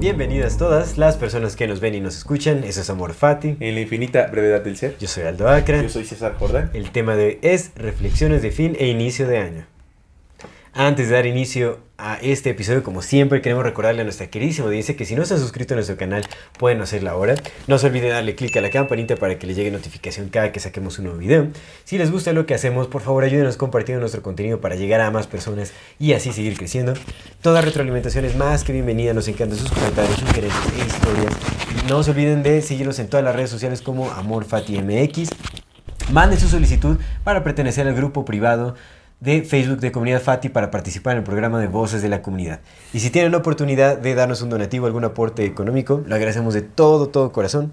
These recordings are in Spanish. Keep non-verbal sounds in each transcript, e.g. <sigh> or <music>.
Bienvenidas todas las personas que nos ven y nos escuchan. Eso es Amor Fati. En la infinita brevedad del ser. Yo soy Aldo Acra. Yo soy César Jordán. El tema de hoy es reflexiones de fin e inicio de año. Antes de dar inicio a este episodio, como siempre, queremos recordarle a nuestra queridísima audiencia que si no se han suscrito a nuestro canal, pueden hacerlo ahora. No se olviden darle clic a la campanita para que les llegue notificación cada que saquemos un nuevo video. Si les gusta lo que hacemos, por favor ayúdenos compartiendo nuestro contenido para llegar a más personas y así seguir creciendo. Toda retroalimentación es más que bienvenida, nos encantan sus comentarios, sugerencias e historias. No se olviden de seguirnos en todas las redes sociales como AmorFatiMX. Manden su solicitud para pertenecer al grupo privado de Facebook de Comunidad Fati para participar en el programa de Voces de la Comunidad. Y si tienen la oportunidad de darnos un donativo, algún aporte económico, lo agradecemos de todo, todo corazón.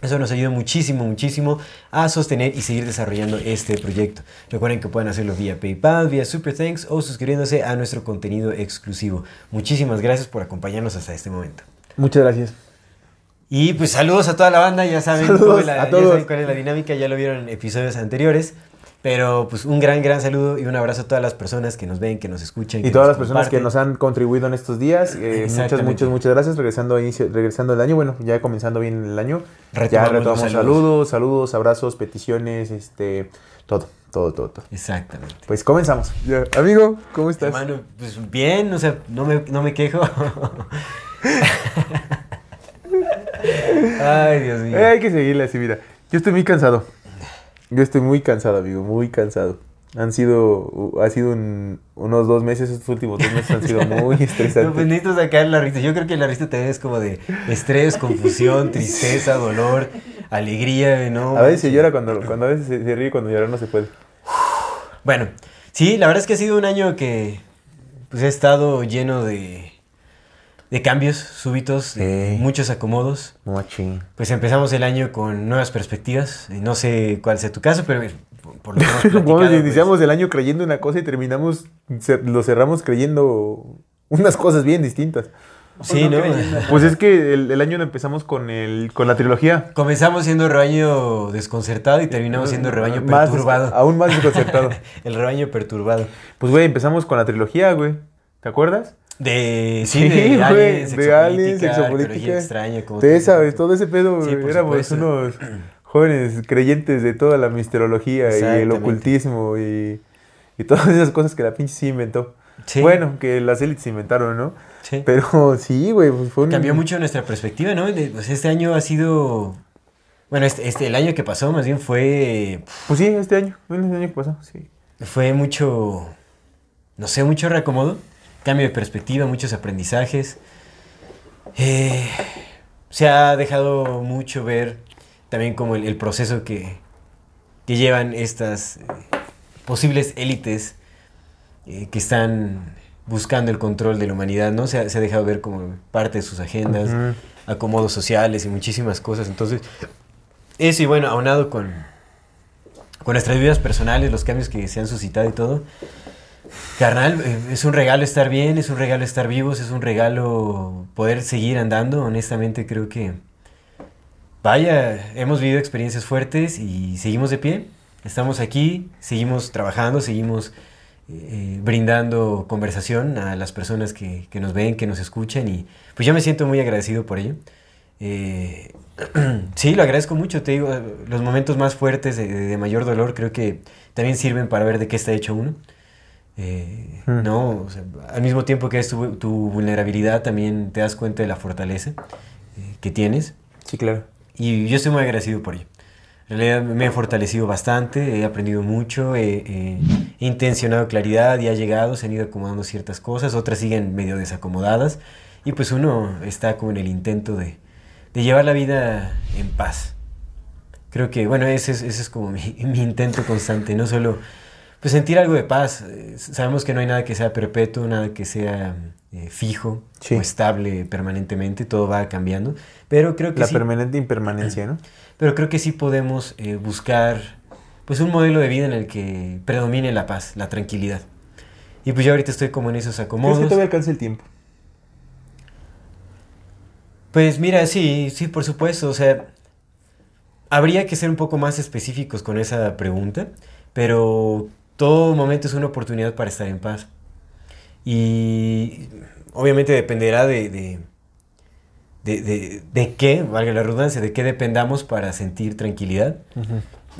Eso nos ayuda muchísimo, muchísimo a sostener y seguir desarrollando este proyecto. Recuerden que pueden hacerlo vía PayPal, vía Super Thanks o suscribiéndose a nuestro contenido exclusivo. Muchísimas gracias por acompañarnos hasta este momento. Muchas gracias. Y pues saludos a toda la banda, ya saben, Saludos cuál, es la, a ya saben cuál es la dinámica, ya lo vieron en episodios anteriores. Pero pues un gran, gran saludo y un abrazo a todas las personas que nos ven, que nos escuchan. Y que todas nos las personas que nos han contribuido en estos días, eh, muchas, muchas, muchas gracias. Regresando, a inicio, regresando el año, bueno, ya comenzando bien el año. ya Retomamos los retomamos saludos. saludos, saludos, abrazos, peticiones, este, todo, todo, todo, todo. Exactamente. Pues comenzamos. Ya, Amigo, ¿cómo estás? Hermano, pues bien, o sea, no me, no me quejo. <laughs> Ay, Dios mío. Hay que seguirle así, mira. Yo estoy muy cansado. Yo estoy muy cansado, amigo, muy cansado. Han sido, ha sido un- unos dos meses, estos últimos dos meses han sido <laughs> muy No, pues estresantes. necesito sacar la risa. Yo creo que la risa también es como de estrés, confusión, <laughs> tristeza, dolor, alegría, ¿no? A veces se llora cuando, cuando a veces se, se ríe cuando llorar no se puede. Bueno, sí, la verdad es que ha sido un año que pues, ha estado lleno de, de cambios súbitos, de Sí. muchos acomodos. Pues empezamos el año con nuevas perspectivas. y No sé cuál sea tu caso, pero por- por lo que hemos <laughs> Como pues, iniciamos el año creyendo una cosa y terminamos, lo cerramos creyendo unas cosas bien distintas. Sí, ¿no? <laughs> Pues es que el, el año lo empezamos con, el, con la trilogía. Comenzamos siendo rebaño desconcertado y terminamos siendo rebaño Más- perturbado. Aún más desconcertado. <laughs> el rebaño perturbado. pues, güey, empezamos con la trilogía, güey. ¿Te acuerdas? De, sí, Sí, de güey, aliens, de aliens, sexopolítica, extraña. como Te sabes, todo ese pedo, Sí, éramos supuesto. unos <clears throat> jóvenes creyentes de toda la misterología y el ocultismo y, y todas esas cosas que la pinche sí inventó. Sí. Bueno, que las élites inventaron, ¿no? Sí. Pero <laughs> sí, güey, pues fue un... Cambió mucho nuestra perspectiva, ¿no? De- pues este año ha sido... Bueno, este, este- el año que pasó más bien fue... Pues sí, este año, este año que pasó, sí. Fue mucho... No sé, mucho reacomodo. Cambio de perspectiva, muchos aprendizajes. Eh, se ha dejado mucho ver también como el, el proceso que, que llevan estas eh, posibles élites eh, que están buscando el control de la humanidad, ¿no? Se ha, se ha dejado ver como parte de sus agendas, Ujú. acomodos sociales y muchísimas cosas. Entonces, eso y bueno, aunado con, con nuestras vidas personales, los cambios que se han suscitado y todo. Carnal, eh, es un regalo estar bien, es un regalo estar vivos, es un regalo poder seguir andando. Honestamente creo que, vaya, hemos vivido experiencias fuertes y seguimos de pie. Estamos aquí, seguimos trabajando, seguimos eh, brindando conversación a las personas que, nos ven, que nos escuchan y pues yo me siento muy agradecido por ello. Eh, <clears throat> sí, lo agradezco mucho, te digo, eh, los momentos más fuertes de mayor dolor creo que también sirven para ver de qué está hecho uno. Eh, Hmm. No, O sea, al mismo tiempo que es tu, tu vulnerabilidad, también te das cuenta de la fortaleza eh, que tienes. Sí, claro. Y yo estoy muy agradecido por ello. En realidad me he fortalecido bastante, he aprendido mucho, he, he- he intencionado claridad y ha llegado, se han ido acomodando ciertas cosas, otras siguen medio desacomodadas y pues uno está como en el intento de, de llevar la vida en paz. Creo que, bueno, ese es, ese es como mi, <laughs> mi intento constante, no solo pues sentir algo de paz. Eh, Sabemos que no hay nada que sea perpetuo, nada que sea eh, fijo Sí. o estable permanentemente, todo va cambiando, pero creo que La sí, permanente impermanencia, ¿no? <clears throat> pero creo que sí podemos eh, buscar pues un modelo de vida en el que predomine la paz, la tranquilidad. Y pues yo ahorita estoy como en esos ¿Crees acomodos. que todavía alcance el tiempo? Pues mira, sí, sí, por supuesto. O sea, habría que ser un poco más específicos con esa pregunta, pero todo momento es una oportunidad para estar en paz. Y obviamente dependerá de, de, de, de- de qué, valga la redundancia, de qué dependamos para sentir tranquilidad.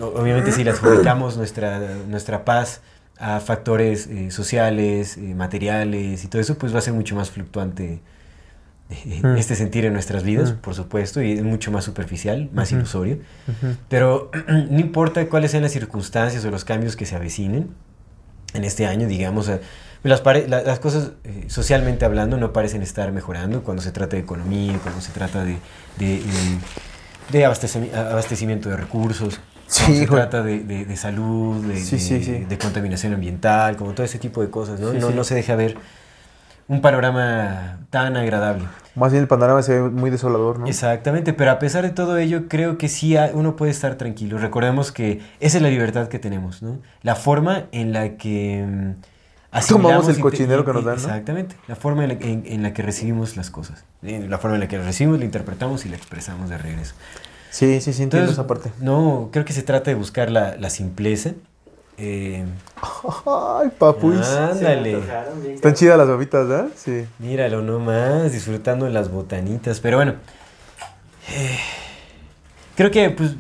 O- Obviamente si le <clears throat> adjudicamos nuestra, nuestra paz a factores eh, sociales, eh, materiales y todo eso, pues va a ser mucho más fluctuante Mm. este sentir en nuestras vidas, Mm. por supuesto, y es mucho más superficial, más ilusorio. Pero <clears throat> no importa cuáles sean las circunstancias o los cambios que se avecinen en este año, digamos, eh, las, la- las cosas eh, socialmente hablando no parecen estar mejorando cuando se trata de economía, cuando se trata de, de, eh, de abastecimi- abastecimiento de recursos. Sí, cuando se trata de, de- de salud, de, Sí, de- sí, de contaminación ambiental, como todo ese tipo de cosas, ¿no? No, no se deja ver un panorama tan agradable. Más bien el panorama se ve muy desolador, ¿no? Exactamente, pero a pesar de todo ello, creo que sí uno puede estar tranquilo. Recordemos que esa es la libertad que tenemos, ¿no? La forma en la que mm, asimilamos el cochinero que nos dan, ¿no? Exactamente, la forma en la, en- en la que recibimos las cosas. Eh, La forma en la que la recibimos, la interpretamos y la expresamos de regreso. Sí, sí, sí, entiendo Entonces, esa parte. No, creo que se trata de buscar la, la simpleza. Eh, Ay, papuis. ándale. Están chidas las babitas, ¿verdad? Sí. Míralo nomás, disfrutando de las botanitas. Pero bueno, eh, creo que pues...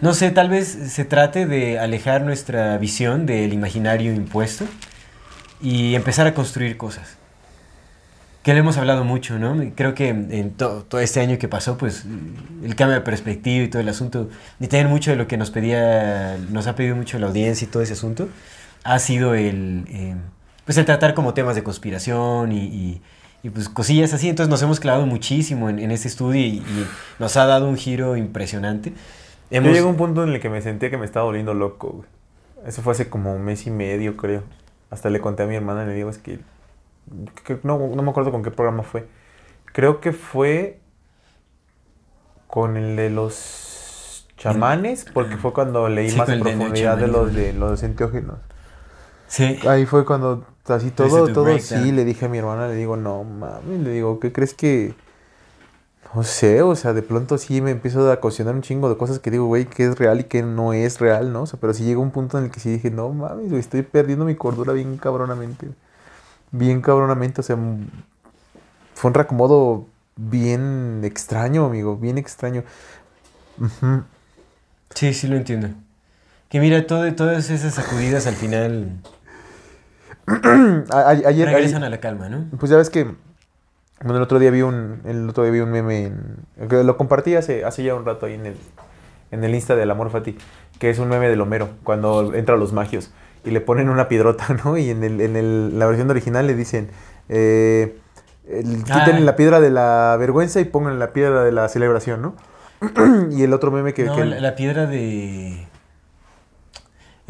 No sé, tal vez se trate de alejar nuestra visión del imaginario impuesto y empezar a construir cosas. Que le hemos hablado mucho, ¿no? Creo que en to- todo este año que pasó, pues el cambio de perspectiva y todo el asunto, y también mucho de lo que nos pedía, nos ha pedido mucho la audiencia y todo ese asunto, ha sido el, eh, pues el tratar como temas de conspiración y, y- y, pues cosillas así. Entonces nos hemos clavado muchísimo en, en este estudio y, y nos ha dado un giro impresionante. Yo llegué a un punto en el que me sentía que me estaba volviendo loco, güey. Eso fue hace como un mes y medio, creo. Hasta le conté a mi hermana y le digo, es que... no, no me acuerdo con qué programa fue. Creo que fue con el de los chamanes, porque fue cuando leí Sí, más en profundidad de los de los enteógenos. Sí. Ahí fue cuando así todo, todo breakdown. sí, le dije a mi hermana, le digo, no mami, le digo, ¿qué crees que? No sé, o sea, de pronto sí me empiezo a cuestionar un chingo de cosas que digo, güey, que es real y que no es real, ¿no? O sea, pero sí llegó un punto en el que sí dije, no mames, güey, estoy perdiendo mi cordura bien cabronamente. Bien cabronamente, o sea, fue un reacomodo bien extraño, amigo, bien extraño. Sí, sí lo entiendo. Que mira, todo, todas esas sacudidas al final <clears throat> A- a- ayer, regresan a la calma, ¿no? Pues ya ves que bueno, el otro día vi un el otro día vi un meme en- que lo compartí hace, hace ya un rato ahí en el en el Insta del Amor Fati, que es un meme del Homero cuando entra a los magios y le ponen una piedrota, <laughs> ¿no? Y en el, en el- la versión original le dicen eh, el- quiten Ah. la piedra de la vergüenza y pongan la piedra de la celebración, ¿no? <clears throat> y el otro meme que, no, que- la, la piedra de...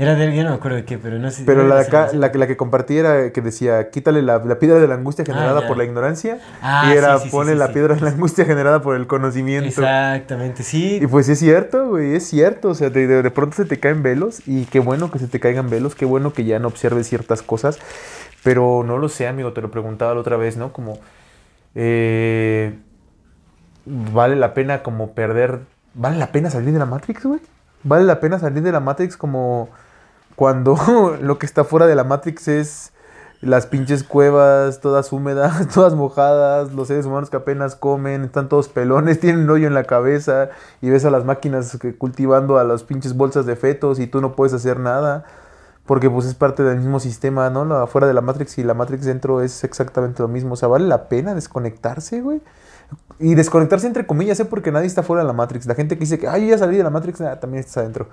Era de ya no me acuerdo de qué, pero no sé. pero la, acá- la, que- la que compartí era que decía, quítale la, la piedra de la angustia generada Ah, ya. por la ignorancia. Ah, y era, sí, pone sí, la piedra de la angustia generada por el conocimiento. Exactamente, sí. Y pues es cierto, güey, es cierto. O sea, de, de- de pronto se te caen velos y qué bueno que se te caigan velos, qué bueno que ya no observes ciertas cosas. Pero no lo sé, amigo, te lo preguntaba la otra vez, ¿no? Como, eh, ¿vale la pena como perder, vale la pena salir de la Matrix, güey? ¿Vale la pena salir de la Matrix como cuando <laughs> lo que está fuera de la Matrix es las pinches cuevas, todas húmedas, <laughs> todas mojadas, los seres humanos que apenas comen, están todos pelones, <laughs> tienen un hoyo en la cabeza y ves a las máquinas que cultivando a las pinches bolsas de fetos y tú no puedes hacer nada porque pues es parte del mismo sistema, ¿no? La fuera de la Matrix y la Matrix dentro es exactamente lo mismo, o sea, vale la pena desconectarse, güey. Y desconectarse entre comillas, ¿eh? Porque nadie está fuera de la Matrix. La gente que dice que, ay, yo ya salí de la Matrix, ah, también estás adentro.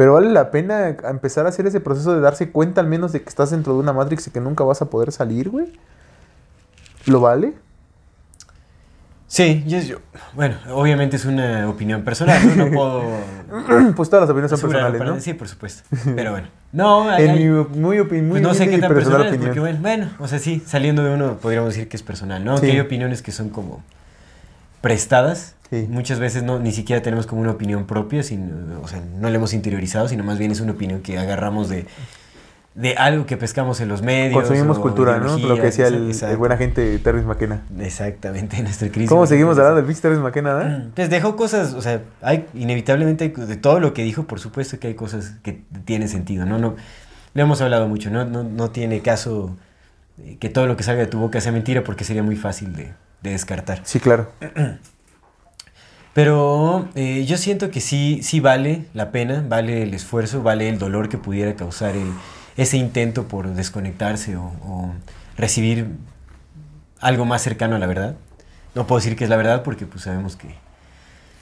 Pero vale la pena empezar a hacer ese proceso de darse cuenta al menos de que estás dentro de una Matrix y que nunca vas a poder salir, güey. ¿Lo vale? Sí, yo, yo- bueno, obviamente es una opinión personal, no, No <laughs> puedo pues todas las opiniones son personales, ¿no? Sí, por supuesto. <laughs> Pero bueno. No, hay- En mi muy, opin- muy pues no sé qué tan personal personal es, porque bueno, bueno, o sea, sí, saliendo de uno podríamos decir que es personal, ¿no? Sí. Que hay opiniones que son como prestadas Sí. Muchas veces no, ni siquiera tenemos como una opinión propia, sino, o sea, no la hemos interiorizado, sino más bien es una opinión que agarramos de, de algo que pescamos en los medios. Consumimos cultura, ¿no? Lo que decía el, exacto. el buen agente Terry McKenna. Exactamente, <laughs> nuestra crisis. ¿Cómo seguimos hablando del pinche Terry McKenna, eh? Pues dejó cosas, o sea, hay inevitablemente hay- de todo lo que dijo, por supuesto que hay cosas que tienen sentido, ¿no? no lo hemos hablado mucho, ¿no? No, no tiene caso eh, que todo lo que salga de tu boca sea mentira porque sería muy fácil de, de descartar. Sí, claro. <clears throat> Pero eh, yo siento que sí, sí vale la pena, vale el esfuerzo, vale el dolor que pudiera causar el- ese intento por desconectarse o, o recibir algo más cercano a la verdad. No puedo decir que es la verdad porque pues sabemos que,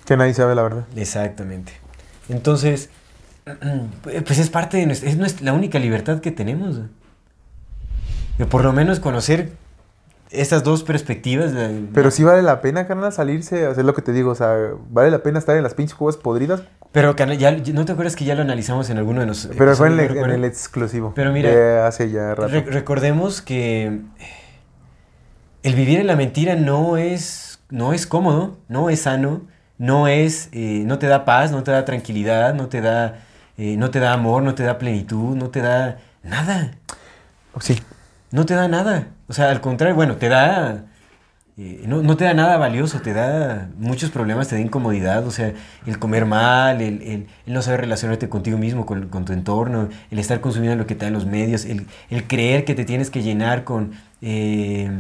Que nadie sabe la verdad. Exactamente. Entonces, <clears throat> pues es parte de nuestra, es nuestra- la única libertad que tenemos. De por lo menos conocer estas dos perspectivas. Pero sí vale la pena, carnal, salirse, hacer lo que te digo, o sea, vale la pena estar en las pinches cuevas podridas, Pero cana- ya, ¿no te acuerdas que ya lo analizamos en alguno de los pero fue en, el- exclusivo. Pero mira, hace ya rato. Re- recordemos que el vivir en la mentira no es, no es cómodo, no es sano, no es, eh, no te da paz, no te da tranquilidad, no te da, eh, no te da amor, no te da plenitud, no te da nada, Sí, no te da nada. O sea, al contrario, bueno, te da, eh, no, no te da nada valioso, te da muchos problemas, te da incomodidad, o sea, el comer mal, el, el- no saber relacionarte contigo mismo, con, con tu entorno, el estar consumiendo lo que te dan los medios, el, el creer que te tienes que llenar con, eh,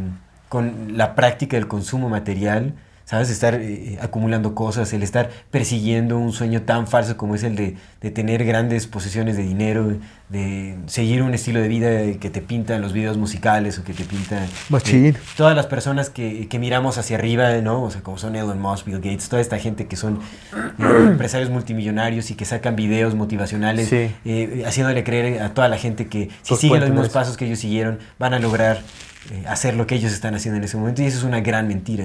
con la práctica del consumo material, ¿sabes? Estar eh, acumulando cosas, el estar persiguiendo un sueño tan falso como es el de, de tener grandes posesiones de dinero, de seguir un estilo de vida que te pintan los videos musicales o que te pinta Machín. eh, todas las personas que, que miramos hacia arriba, ¿no? O sea, como son Elon Musk, Bill Gates, toda esta gente que son eh, <clears throat> empresarios multimillonarios y que sacan videos motivacionales, Sí. eh, haciéndole creer a toda la gente que si Pues siguen los mismos pasos que ellos siguieron, van a lograr eh, hacer lo que ellos están haciendo en ese momento. Y eso es una gran mentira.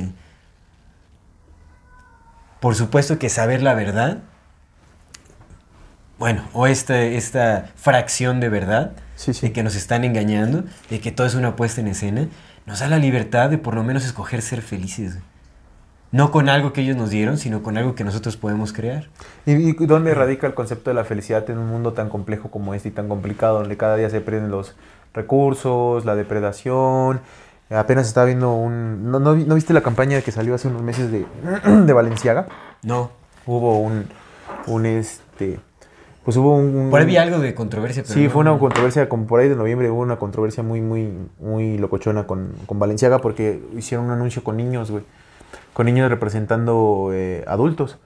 Por supuesto que saber la verdad, bueno, o esta, esta fracción de verdad, Sí, sí. de que nos están engañando, de que todo es una puesta en escena, nos da la libertad de por lo menos escoger ser felices. No con algo que ellos nos dieron, sino con algo que nosotros podemos crear. ¿Y, y dónde radica el concepto de la felicidad en un mundo tan complejo como este y tan complicado, donde cada día se pierden los recursos, la depredación? Apenas estaba viendo un... ¿No, no, no viste la campaña que salió hace unos meses de, <clears throat> de Valenciaga? No. Hubo un... un este, pues hubo un... Por ahí vi algo de controversia, pero Sí, no- fue una controversia, como por ahí de noviembre hubo una controversia muy, muy, muy locochona con, con Valenciaga porque hicieron un anuncio con niños, güey. Con niños representando eh, adultos.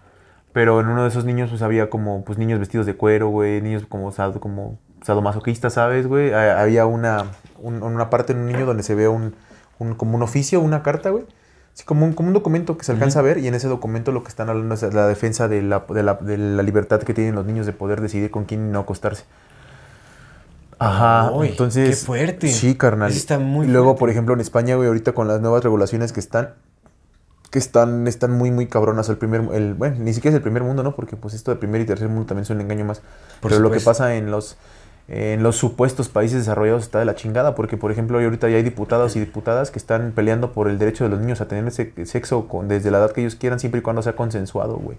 Pero en uno de esos niños pues había como pues niños vestidos de cuero, güey, niños como, como sadomasoquistas, ¿sabes, güey? Ha- Había una, un- una parte en un niño donde se ve un, un- como un oficio, una carta, güey. Sí, como un, como un documento que se alcanza a ver y en ese documento lo que están hablando es la defensa de la, de la, de la libertad que tienen los niños de poder decidir con quién no acostarse. Ajá, Uy, entonces... qué fuerte. Sí, carnal. Eso está muy y luego, fuerte. por ejemplo, en España, güey, ahorita con las nuevas regulaciones que están, que están, están muy, muy cabronas. El primer, el, bueno, ni siquiera es el primer mundo, ¿no? Porque pues esto de primer y tercer mundo también es un engaño más. Por Pero lo que pasa en los, en los supuestos países desarrollados está de la chingada. Porque, por ejemplo, ahorita ya hay diputados y diputadas que están peleando por el derecho de los niños a tener sexo con, desde la edad que ellos quieran, siempre y cuando sea consensuado, güey.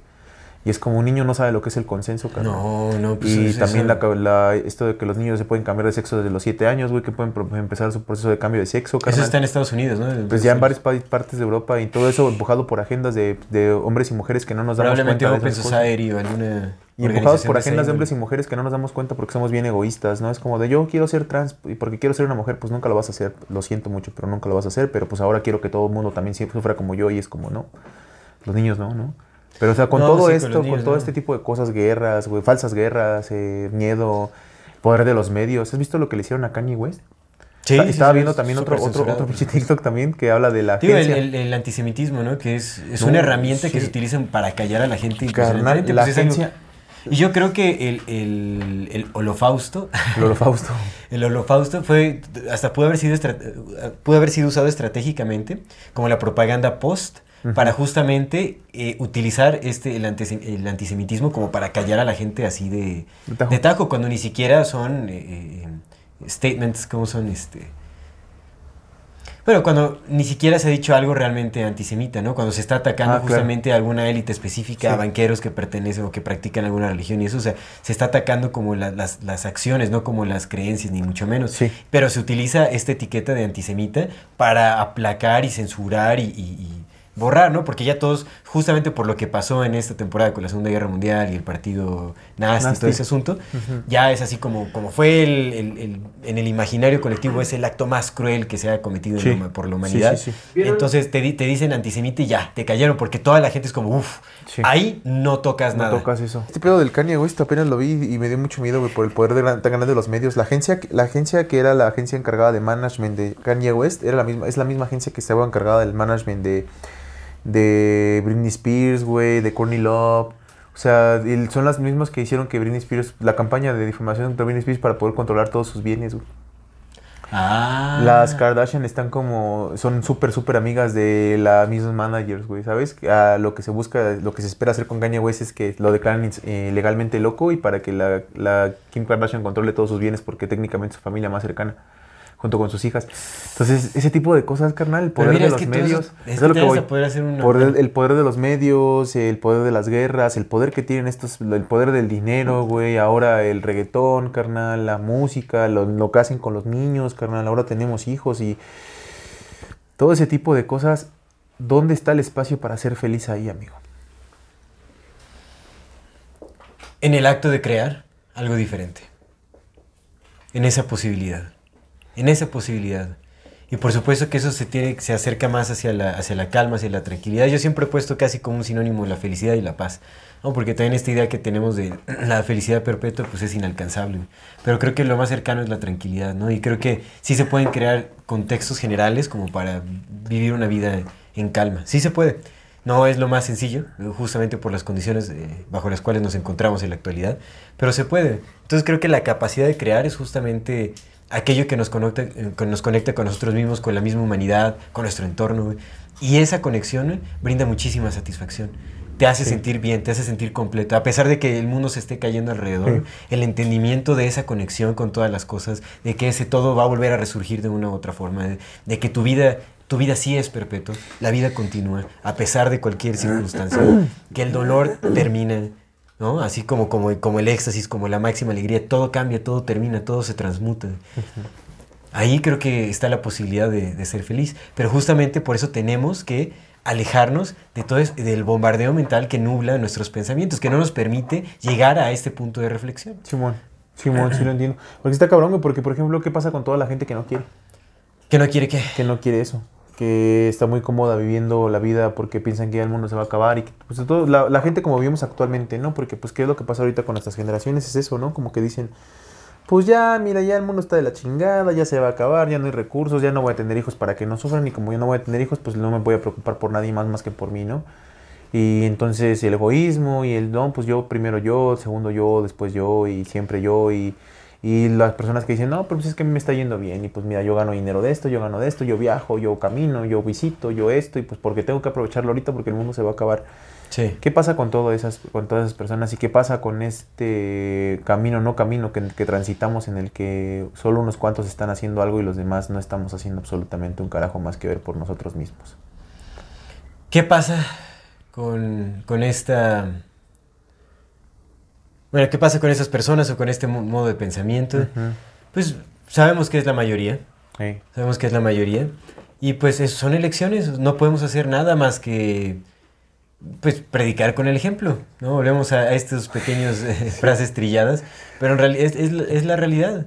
Y es como un niño no sabe lo que es el consenso, carnal. No, no, pues Y es también la, la- esto de que los niños se pueden cambiar de sexo desde los 7 años, güey, que pueden empezar su proceso de cambio de sexo, Eso está en Estados Unidos, ¿no? Pues ya en varias pa- partes de Europa y todo eso empujado por agendas de, de hombres y mujeres que no nos damos Probablemente cuenta de Open. Society o alguna. Y empujados por agendas de hombres y mujeres que no nos damos cuenta porque somos bien egoístas, ¿no? Es como de yo quiero ser trans y porque quiero ser una mujer, pues nunca lo vas a hacer. Lo siento mucho, pero nunca lo vas a hacer. Pero pues ahora quiero que todo el mundo también sufra como yo y es como, no. Los niños no, ¿no? Pero o sea, con No, todo sí, esto, con, niños, todo no. este tipo de cosas, guerras, güey, falsas guerras, eh, miedo, poder de los medios. ¿Has visto lo que le hicieron a Kanye West? Sí, Está- sí, Estaba sí, viendo también otro, otro, otro TikTok también que habla de la Digo, el, agencia. el- el antisemitismo, ¿no? Que es, es No, una herramienta que se utiliza para callar a la gente. Carnal, la pues agencia- Y yo creo que el, el, el holofausto, El holocausto. <laughs> el holofausto fue, hasta pudo haber sido, pudo haber sido usado estratégicamente como la propaganda post para justamente eh, utilizar este, el, antise- el antisemitismo como para callar a la gente así de, De tajo. de tajo, cuando ni siquiera son eh, eh, statements, como son este... Pero cuando ni siquiera se ha dicho algo realmente antisemita, ¿no? Cuando se está atacando Ah, claro. justamente a alguna élite específica, Sí. a banqueros que pertenecen o que practican alguna religión y eso, o sea, se está atacando como la- las, las acciones, no como las creencias, ni mucho menos. Sí. Pero se utiliza esta etiqueta de antisemita para aplacar y censurar y, y- y borrar, ¿no? Porque ya todos, justamente por lo que pasó en esta temporada con la Segunda Guerra Mundial y el partido nazi, y Nazi. todo ese asunto, ya es así como, como fue el, el- el- en el imaginario colectivo, es el acto más cruel que se ha cometido Sí. la por la humanidad. Sí, sí, sí. Entonces te, te dicen antisemita y ya, te cayeron, porque toda la gente es como, uff, Sí. ahí no tocas No nada. tocas eso. Este pedo del Kanye West apenas lo vi y me dio mucho miedo, güey, por el poder de gran- tan grande de los medios. La agencia, que- la agencia que era la agencia encargada de management de Kanye West era la misma, es la misma agencia que estaba encargada del management de, de Britney Spears, güey, de Courtney Love. O sea, son las mismas que hicieron que Britney Spears, la campaña de difamación contra Britney Spears para poder controlar todos sus bienes, güey. Ah. Las Kardashian están como, son súper, súper amigas de la misma managers, güey, ¿sabes? A lo que se busca, lo que se espera hacer con Kanye West es que lo declaren eh, legalmente loco y para que la, la Kim Kardashian controle todos sus bienes porque técnicamente es su familia más cercana, junto con sus hijas. Entonces, ese tipo de cosas, carnal, el poder mira, de los medios, es lo que voy. poder hacer una- Poder- el poder de los medios, el poder de las guerras, el poder que tienen estos, el poder del dinero, güey, ahora el reggaetón, carnal, la música, lo, lo que hacen con los niños, carnal, ahora tenemos hijos y todo ese tipo de cosas. ¿Dónde está el espacio para ser feliz ahí, amigo? en el acto de crear algo diferente. En esa posibilidad. En esa posibilidad. Y por supuesto que eso se, tiene, se acerca más hacia la, hacia la calma, hacia la tranquilidad. Yo siempre he puesto casi como un sinónimo la felicidad y la paz. ¿no? Porque también esta idea que tenemos de <clears throat> la felicidad perpetua pues es inalcanzable. Pero creo que lo más cercano es la tranquilidad. ¿no? Y creo que sí se pueden crear contextos generales como para vivir una vida en calma. Sí se puede. No es lo más sencillo, justamente por las condiciones eh, bajo las cuales nos encontramos en la actualidad, pero se puede. Entonces creo que la capacidad de crear es justamente aquello que nos conecta, que nos conecta con nosotros mismos, con la misma humanidad, con nuestro entorno. güey. Y esa conexión güey, brinda muchísima satisfacción. Te hace Sí. sentir bien, te hace sentir completo. A pesar de que el mundo se esté cayendo alrededor, Sí. el entendimiento de esa conexión con todas las cosas, de que ese todo va a volver a resurgir de una u otra forma, de, de que tu vida, tu vida sí es perpetua, la vida continúa, a pesar de cualquier circunstancia, que el dolor termina, ¿no? Así como, como, como el éxtasis, como la máxima alegría, todo cambia, todo termina, todo se transmuta. Ahí creo que está la posibilidad de, de ser feliz, pero justamente por eso tenemos que alejarnos de todo es- del bombardeo mental que nubla nuestros pensamientos, que no nos permite llegar a este punto de reflexión. Simón, Simón, sí lo entiendo. Porque está cabrón, porque por ejemplo, ¿qué pasa con toda la gente que no quiere? Que no quiere que... Que no quiere eso. Que está muy cómoda viviendo la vida porque piensan que ya el mundo se va a acabar y que, pues, todo, la, gente como vivimos actualmente, ¿no? Porque, pues, ¿qué es lo que pasa ahorita con nuestras generaciones? Es eso, ¿no? Como que dicen, pues ya, mira, ya el mundo está de la chingada, ya se va a acabar, ya no hay recursos, ya no voy a tener hijos para que no sufran y como yo no voy a tener hijos, pues no me voy a preocupar por nadie más más que por mí, ¿no? Y entonces el egoísmo y el, no, pues yo primero yo, segundo yo, después yo y siempre yo y, y las personas que dicen, no, pero pues es que a mí me está yendo bien y pues mira, yo gano dinero de esto, yo gano de esto, yo viajo, yo camino, yo visito, yo esto y pues porque tengo que aprovecharlo ahorita porque el mundo se va a acabar. Sí. ¿Qué pasa con, todo esas, con todas esas personas y qué pasa con este camino, no camino que, que transitamos en el que solo unos cuantos están haciendo algo y los demás no estamos haciendo absolutamente un carajo más que ver por nosotros mismos? ¿Qué pasa con, con esta... Bueno, ¿qué pasa con esas personas o con este mo- modo de pensamiento? Pues sabemos que es la mayoría, sabemos que es la mayoría. Y pues es- son elecciones, no podemos hacer nada más que pues predicar con el ejemplo, ¿no? Volvemos a, a estos pequeños <laughs> eh, frases trilladas, pero en realidad es, es la- es la realidad,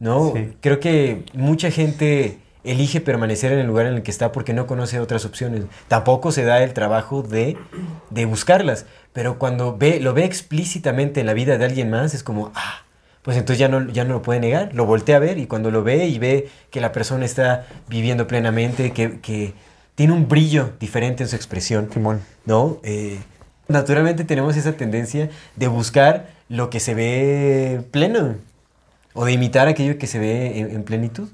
¿no? Sí. Creo que mucha gente elige permanecer en el lugar en el que está porque no conoce otras opciones. Tampoco se da el trabajo de, de buscarlas, pero cuando ve, lo ve explícitamente en la vida de alguien más, es como, ah, pues entonces ya no, ya no lo puede negar, lo voltea a ver y cuando lo ve y ve que la persona está viviendo plenamente, que, que tiene un brillo diferente en su expresión, Simón. ¿no? Eh, naturalmente tenemos esa tendencia de buscar lo que se ve pleno o de imitar aquello que se ve en, en plenitud.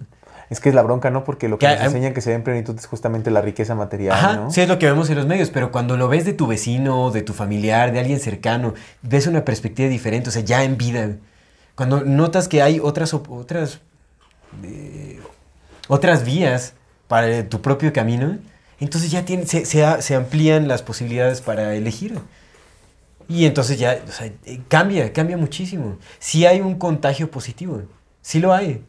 Es que es la bronca, ¿no? Porque lo que Que nos hay- enseñan que se ve en plenitud es justamente la riqueza material, Ajá, ¿no? sí es lo que vemos en los medios, pero cuando lo ves de tu vecino, de tu familiar, de alguien cercano, ves una perspectiva diferente, o sea, ya en vida. Cuando notas que hay otras, otras, eh, otras vías para tu propio camino, entonces ya tiene, se, se amplían las posibilidades para elegir. Y entonces ya o sea, eh, cambia, cambia muchísimo. Si hay un contagio positivo, sí lo hay.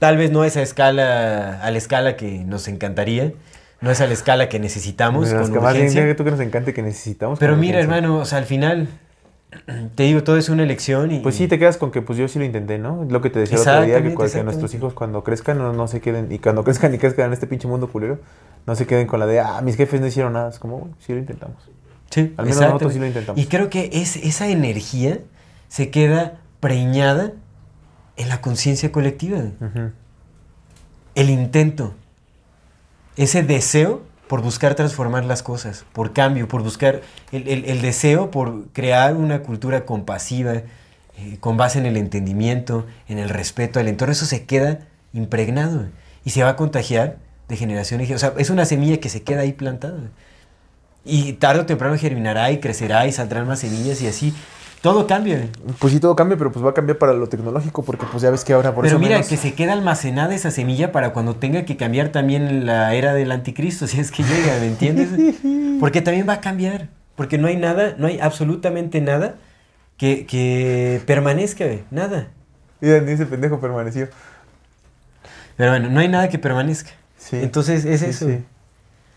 Tal vez no a esa escala, a la escala que nos encantaría, no es a la escala que necesitamos Pero es con que más bien que tú que nos encante que necesitamos. Pero mira, urgencia. hermano, o sea, al final, <clears throat> te digo, todo es una elección y... Pues sí, te quedas con que pues yo sí lo intenté, ¿no? Lo que te decía el otro día, que, nuestros hijos cuando crezcan no, no se queden, y cuando <laughs> crezcan y crezcan en este pinche mundo culero, no se queden con la de, ah, mis jefes no hicieron nada. Es como, bueno, sí lo intentamos. Sí, Al menos nosotros sí lo intentamos. Y creo que es, esa energía se queda preñada en la conciencia colectiva. El intento, ese deseo por buscar transformar las cosas, por cambio, por buscar el, el- el deseo por crear una cultura compasiva, eh, con base en el entendimiento, en el respeto al entorno, eso se queda impregnado y se va a contagiar de generación en generación. O sea, es una semilla que se queda ahí plantada. Y tarde o temprano germinará y crecerá y saldrán más semillas y así. Todo cambia. Pues sí, todo cambia, pero pues va a cambiar para lo tecnológico, porque pues ya ves que ahora por Pero eso mira, menos- que se queda almacenada esa semilla para cuando tenga que cambiar también la era del anticristo, <laughs> si es que llega, ¿me entiendes? <laughs> Porque también va a cambiar. Porque no hay nada, no hay absolutamente nada que, que permanezca, güey, nada. Mira, ni ese pendejo permaneció. Pero bueno, no hay nada que permanezca. Sí. Entonces es Sí, eso.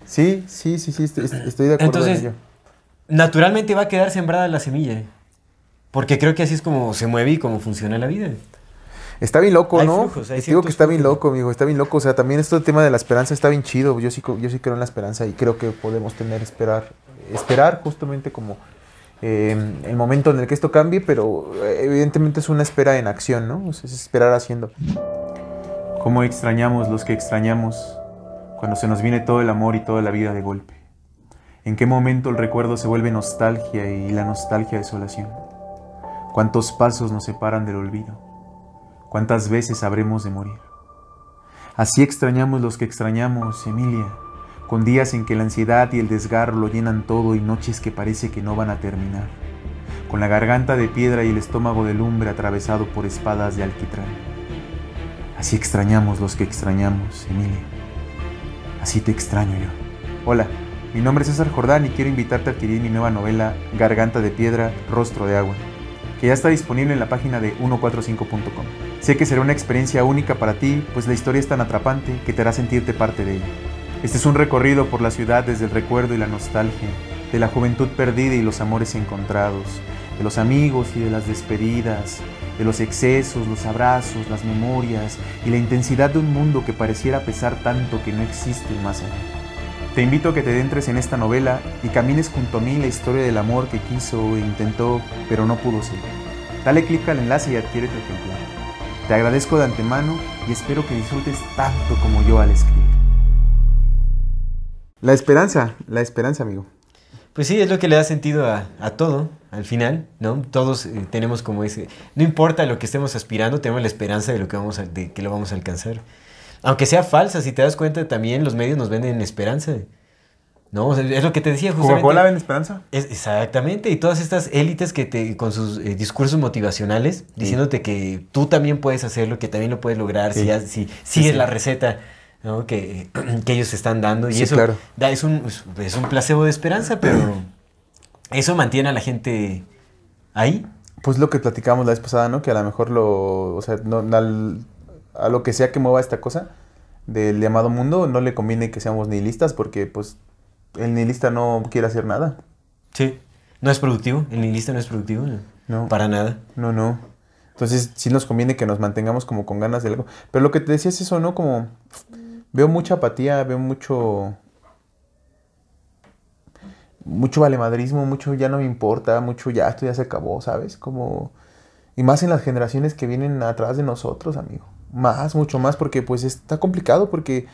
Sí, sí, sí, sí, sí, estoy, estoy de acuerdo Entonces, en ello. Naturalmente va a quedar sembrada la semilla. Porque creo que así es como se mueve y como funciona la vida. Está bien loco, Hay ¿no? flujos, hay Te digo que está bien loco, amigo, está bien loco. O sea, también esto del tema de la esperanza está bien chido. Yo sí, yo sí creo en la esperanza y creo que podemos tener esperar, esperar justamente como eh, el momento en el que esto cambie, pero eh, evidentemente es una espera en acción, ¿no? O sea, es esperar haciendo. ¿Cómo extrañamos los que extrañamos cuando se nos viene todo el amor y toda la vida de golpe? ¿En qué momento el recuerdo se vuelve nostalgia y la nostalgia desolación? ¿Cuántos pasos nos separan del olvido? ¿Cuántas veces habremos de morir? Así extrañamos los que extrañamos, Emilia, con días en que la ansiedad y el desgarro lo llenan todo y noches que parece que no van a terminar, con la garganta de piedra y el estómago de lumbre atravesado por espadas de alquitrán. Así extrañamos los que extrañamos, Emilia. Así te extraño yo. Hola, mi nombre es César Jordán y quiero invitarte a adquirir mi nueva novela Garganta de Piedra, Rostro de Agua ya está disponible en la página de 145.com. Sé que será una experiencia única para ti, pues la historia es tan atrapante que te hará sentirte parte de ella. Este es un recorrido por la ciudad desde el recuerdo y la nostalgia, de la juventud perdida y los amores encontrados, de los amigos y de las despedidas, de los excesos, los abrazos, las memorias y la intensidad de un mundo que pareciera pesar tanto que no existe más allá. Te invito a que te adentres en esta novela y camines junto a mí la historia del amor que quiso e intentó, pero no pudo ser. Dale clic al enlace y adquiere tu ejemplar. Te agradezco de antemano y espero que disfrutes tanto como yo al escribir. La esperanza, la esperanza, amigo. Pues sí, es lo que le da sentido a, todo, al final, ¿no? Todos eh, tenemos como ese... No importa lo que estemos aspirando, tenemos la esperanza de, lo que, vamos de que lo vamos a alcanzar. Aunque sea falsa, si te das cuenta, también los medios nos venden esperanza. ¿No? O sea, es lo que te decía justamente. ¿Coca-Cola vende esperanza? Es- exactamente, y todas estas élites que te, con sus eh, discursos motivacionales, diciéndote que tú también puedes hacerlo, que también lo puedes lograr si, ya- si sigues sí. la receta ¿no? que, que ellos están dando. Y Sí, eso claro. da- es, un, es un placebo de esperanza, pero eso mantiene a la gente ahí. Pues lo que platicamos la vez pasada, ¿no? Que a lo mejor lo, o sea, no, al- a lo que sea que mueva esta cosa del llamado mundo, no le conviene que seamos nihilistas porque pues el nihilista no quiere hacer nada. Sí. No es productivo, el nihilista no es productivo, no. Para nada. No, no. Entonces sí nos conviene que nos mantengamos como con ganas de algo. Pero lo que te decía es eso, ¿no? Como veo mucha apatía, veo mucho... Mucho valemadrismo, mucho ya no me importa, mucho ya esto ya se acabó, ¿sabes? Como... Y más en las generaciones que vienen atrás de nosotros, amigo. Más, mucho más, porque pues está complicado, porque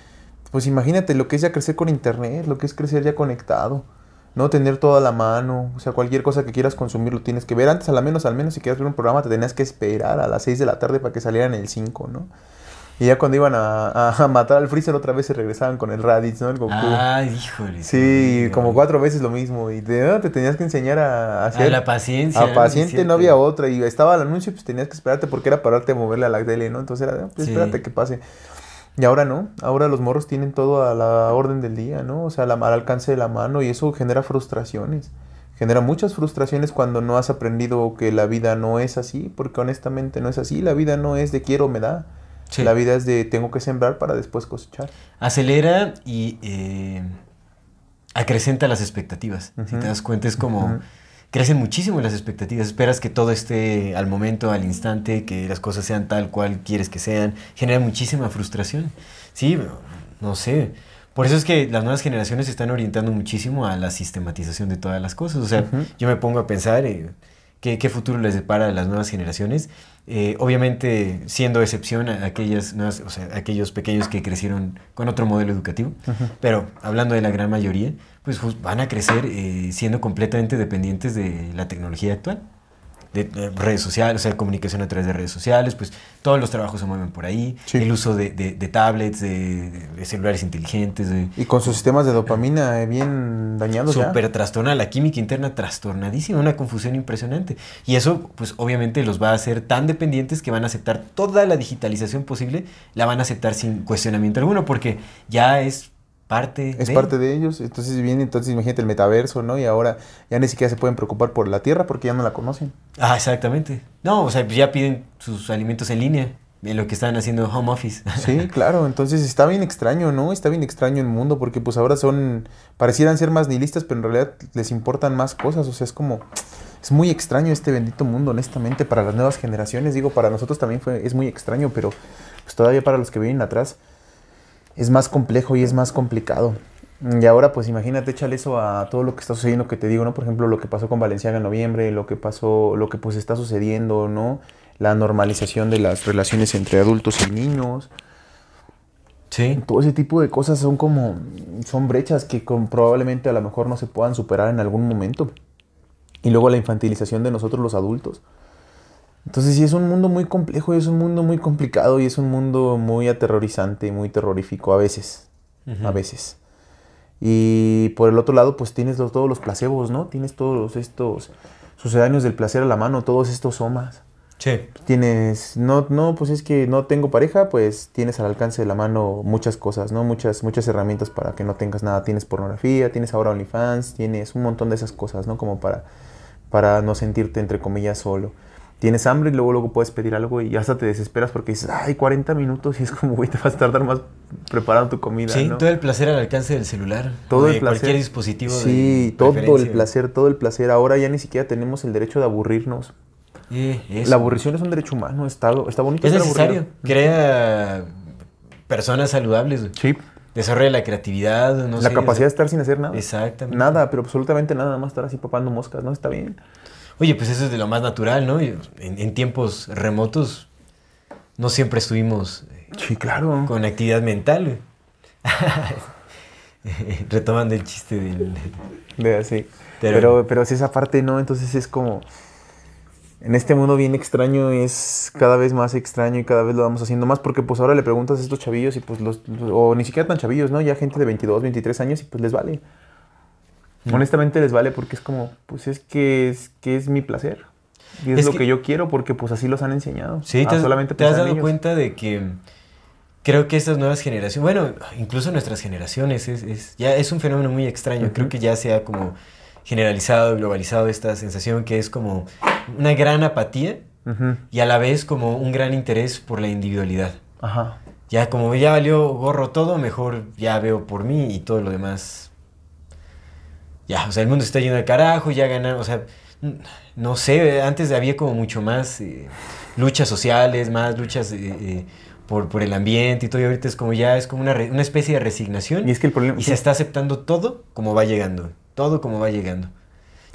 pues imagínate lo que es ya crecer con internet, lo que es crecer ya conectado. No tener todo a la mano, o sea, cualquier cosa que quieras consumir lo tienes que ver. Antes, a la menos, al menos, si quieres ver un programa, te tenías que esperar a las 6 de la tarde para que salieran el 5, ¿no? Y ya cuando iban a, a- a matar al Freezer otra vez se regresaban con el Raditz, ¿no? El Goku. Ay, híjole. sí, como cuatro veces lo mismo. Y te, no, te tenías que enseñar a, a hacer... la paciencia. A paciente no había otra. Y estaba el anuncio, pues tenías que esperarte porque era pararte a moverle a la tele, ¿no? Entonces era, pues Sí. espérate que pase. Y ahora no, ahora los morros tienen todo a la orden del día, ¿no? O sea, al alcance de la mano y eso genera frustraciones. Genera muchas frustraciones cuando no has aprendido que la vida no es así, porque honestamente no es así. La vida no es de quiero, me da. La vida es de tengo que sembrar para después cosechar. Acelera y eh, acrecenta las expectativas. Si te das cuenta, es como crecen muchísimo las expectativas. Esperas que todo esté al momento, al instante, que las cosas sean tal cual quieres que sean. Genera muchísima frustración. Sí, no sé. Por eso es que las nuevas generaciones se están orientando muchísimo a la sistematización de todas las cosas. O sea, yo me pongo a pensar eh, qué, qué, futuro les depara a las nuevas generaciones. Eh, obviamente, siendo excepción a aquellas o sea, aquellos pequeños que crecieron con otro modelo educativo. Pero hablando de la gran mayoría, pues, van a crecer eh, siendo completamente dependientes de la tecnología actual. De, redes sociales, o sea, comunicación a través de redes sociales, pues todos los trabajos se mueven por ahí, el uso de, de, tablets, de, celulares inteligentes. y con sus sistemas de dopamina eh, bien dañados. Súper trastornada, la química interna trastornadísima, una confusión impresionante. Y eso, pues obviamente los va a hacer tan dependientes que van a aceptar toda la digitalización posible, la van a aceptar sin cuestionamiento alguno, porque ya es parte es parte de ellos. Entonces viene entonces imagínate el metaverso no y ahora ya ni siquiera se pueden preocupar por la tierra porque ya no la conocen. Ah exactamente. No o sea pues ya piden sus alimentos en línea en lo que están haciendo home office. <laughs> Sí claro. Entonces está bien extraño no está bien extraño el mundo porque pues ahora son parecieran ser más nihilistas pero en realidad les importan más cosas. O sea es como es muy extraño este bendito mundo honestamente para las nuevas generaciones. Digo para nosotros también fue es muy extraño pero pues todavía para los que vienen atrás es más complejo y es más complicado. Y ahora, pues imagínate, échale eso a todo lo que está sucediendo que te digo, ¿no? Por ejemplo, lo que pasó con Valenciaga en noviembre, lo que pasó, lo que pues está sucediendo, ¿no? La normalización de las relaciones entre adultos y niños. Sí. Todo ese tipo de cosas son como, son brechas que probablemente a lo mejor no se puedan superar en algún momento. Y luego la infantilización de nosotros los adultos. Entonces sí es un mundo muy complejo, es un mundo muy complicado y es un mundo muy aterrorizante y muy terrorífico a veces, a veces. Y por el otro lado pues tienes todos los placebos, ¿no? Tienes todos estos sucedáneos del placer a la mano, todos estos somas. Sí. Tienes, no, no, pues es que no tengo pareja, pues tienes al alcance de la mano muchas cosas, ¿no? Muchas, muchas herramientas para que no tengas nada. Tienes pornografía, tienes ahora OnlyFans, tienes un montón de esas cosas, ¿no? Como para, para no sentirte, entre comillas, solo tienes hambre y luego, luego puedes pedir algo y hasta te desesperas porque dices, ay, 40 minutos y es como, güey, te vas a tardar más preparando tu comida. Sí, todo el placer al alcance del celular. Todo el placer. Cualquier dispositivo. Sí, todo el placer, todo el placer. Ahora ya ni siquiera tenemos el derecho de aburrirnos. La aburrición es un derecho humano, está, está bonito. Es necesario. Crea personas saludables. Sí. Desarrolla la creatividad. No la capacidad de estar sin hacer nada. Exactamente. Nada, pero absolutamente nada, nada más estar así papando moscas, ¿no? Está bien. Oye, pues eso es de lo más natural, ¿no? En, tiempos remotos no siempre estuvimos eh, sí, claro. con actividad mental. <laughs> Retomando el chiste del... De así. Pero, pero, si esa parte no, entonces es como... En este mundo bien extraño es cada vez más extraño y cada vez lo vamos haciendo más porque pues ahora le preguntas a estos chavillos y pues los... O ni siquiera tan chavillos, ¿no? Ya gente de 22, 23 años y pues les vale. Honestamente les vale porque es como, pues es que es, que es mi placer. Y es, lo que, yo quiero porque pues así los han enseñado. Sí, te, solamente te has dado cuenta de que creo que estas nuevas generaciones, bueno, incluso nuestras generaciones, es, ya es un fenómeno muy extraño. Creo que ya se ha como generalizado, globalizado esta sensación que es como una gran apatía y a la vez como un gran interés por la individualidad. Ajá. Ya como ya valió gorro todo, mejor ya veo por mí y todo lo demás ya, o sea, el mundo está lleno de carajo, ya ganan, o sea, no sé, antes había como mucho más eh, luchas sociales, más luchas eh, eh, por, por, el ambiente y todo, y ahorita es como ya, es como una, una especie de resignación. Y es que el problema... Y se está aceptando todo como va llegando, todo como va llegando.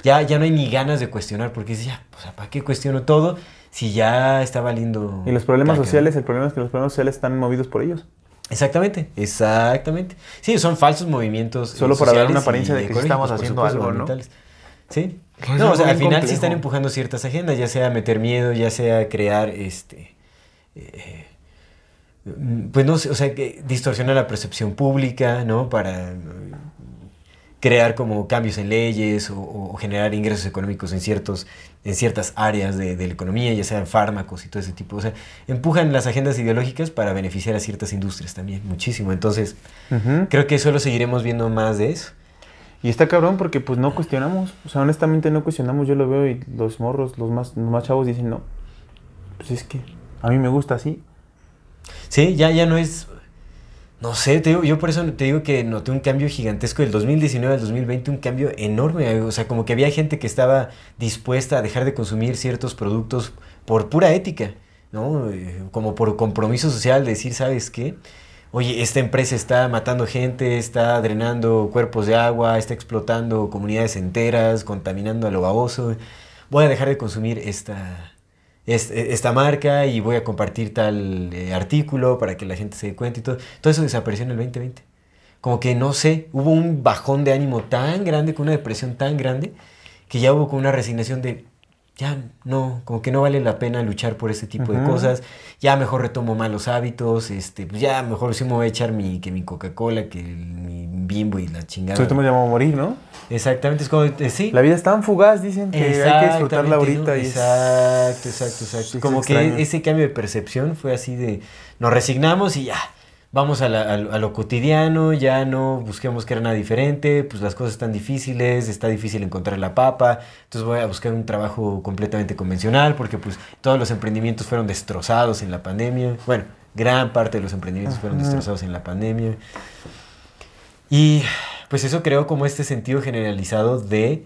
Ya, ya no hay ni ganas de cuestionar, porque es ya, o sea, ¿para qué cuestiono todo si ya está valiendo... Y los problemas sociales, el problema es que los problemas sociales están movidos por ellos. Exactamente, exactamente. Sí, son falsos movimientos. Solo para dar una apariencia de que estamos haciendo algo, ¿no? Sí. Pues no, o sea, al final sí están empujando ciertas agendas, ya sea meter miedo, ya sea crear este. Eh, pues no sé, o sea, que distorsiona la percepción pública, ¿no? Para crear como cambios en leyes o, o generar ingresos económicos en, ciertos, en ciertas áreas de, de, la economía, ya sean fármacos y todo ese tipo. O sea, empujan las agendas ideológicas para beneficiar a ciertas industrias también, muchísimo. Entonces, uh -huh. creo que solo seguiremos viendo más de eso. Y está cabrón porque pues no cuestionamos, o sea, honestamente no cuestionamos, yo lo veo y los morros, los más, los más chavos dicen, no, pues es que a mí me gusta así. Sí, ya, ya no es, no sé, te digo, yo por eso te digo que noté un cambio gigantesco del 2019 al 2020, un cambio enorme, o sea, como que había gente que estaba dispuesta a dejar de consumir ciertos productos por pura ética, ¿no? Eh, como por compromiso social, decir, ¿sabes qué? oye, esta empresa está matando gente, está drenando cuerpos de agua, está explotando comunidades enteras, contaminando a lo baboso. Voy a dejar de consumir esta, esta marca y voy a compartir tal eh, artículo para que la gente se dé cuenta y todo. Todo eso desapareció en el 2020. Como que no sé, hubo un bajón de ánimo tan grande, con una depresión tan grande, que ya hubo con una resignación de ya no, como que no vale la pena luchar por ese tipo uh -huh. de cosas. Ya mejor retomo malos hábitos, este, pues ya mejor sí me voy a echar mi, que mi Coca-Cola, que el, mi bimbo y la chingada. Sobre todo me llamo a morir, ¿no? Exactamente, es como, eh, sí. La vida es tan fugaz, dicen que hay que disfrutarla ahorita. ¿no? Y exacto, exacto, exacto. Sí, como que ese cambio de percepción fue así de, nos resignamos y ya, vamos a, la, a, a, lo cotidiano, ya no busquemos que era nada diferente, pues las cosas están difíciles, está difícil encontrar la papa, entonces voy a buscar un trabajo completamente convencional porque pues todos los emprendimientos fueron destrozados en la pandemia, bueno, gran parte de los emprendimientos fueron destrozados en la pandemia. Y pues eso creó como este sentido generalizado de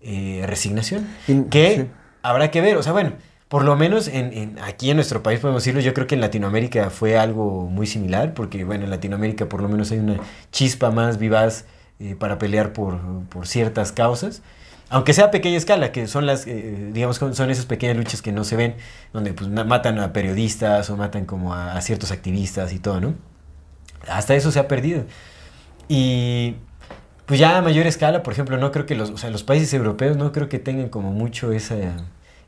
eh, resignación, que sí. habrá que ver, o sea, bueno, por lo menos en, en, aquí en nuestro país podemos decirlo, yo creo que en Latinoamérica fue algo muy similar, porque bueno, en Latinoamérica por lo menos hay una chispa más vivaz eh, para pelear por, por, ciertas causas, aunque sea a pequeña escala, que son las, eh, digamos, son esas pequeñas luchas que no se ven, donde pues matan a periodistas o matan como a, a ciertos activistas y todo, ¿no? Hasta eso se ha perdido. Y pues ya a mayor escala, por ejemplo, no creo que los, o sea, los países europeos no creo que tengan como mucho esa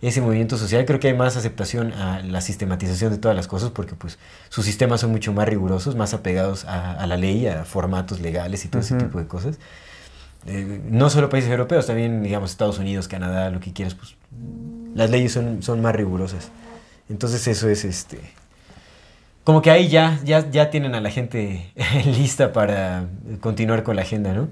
ese movimiento social. Creo que hay más aceptación a la sistematización de todas las cosas porque pues sus sistemas son mucho más rigurosos, más apegados a, a la ley, a formatos legales y todo uh -huh. ese tipo de cosas. Eh, no solo países europeos, también digamos Estados Unidos, Canadá, lo que quieras, pues las leyes son, son más rigurosas. Entonces eso es este... Como que ahí ya, ya, ya tienen a la gente <laughs> lista para continuar con la agenda, ¿no?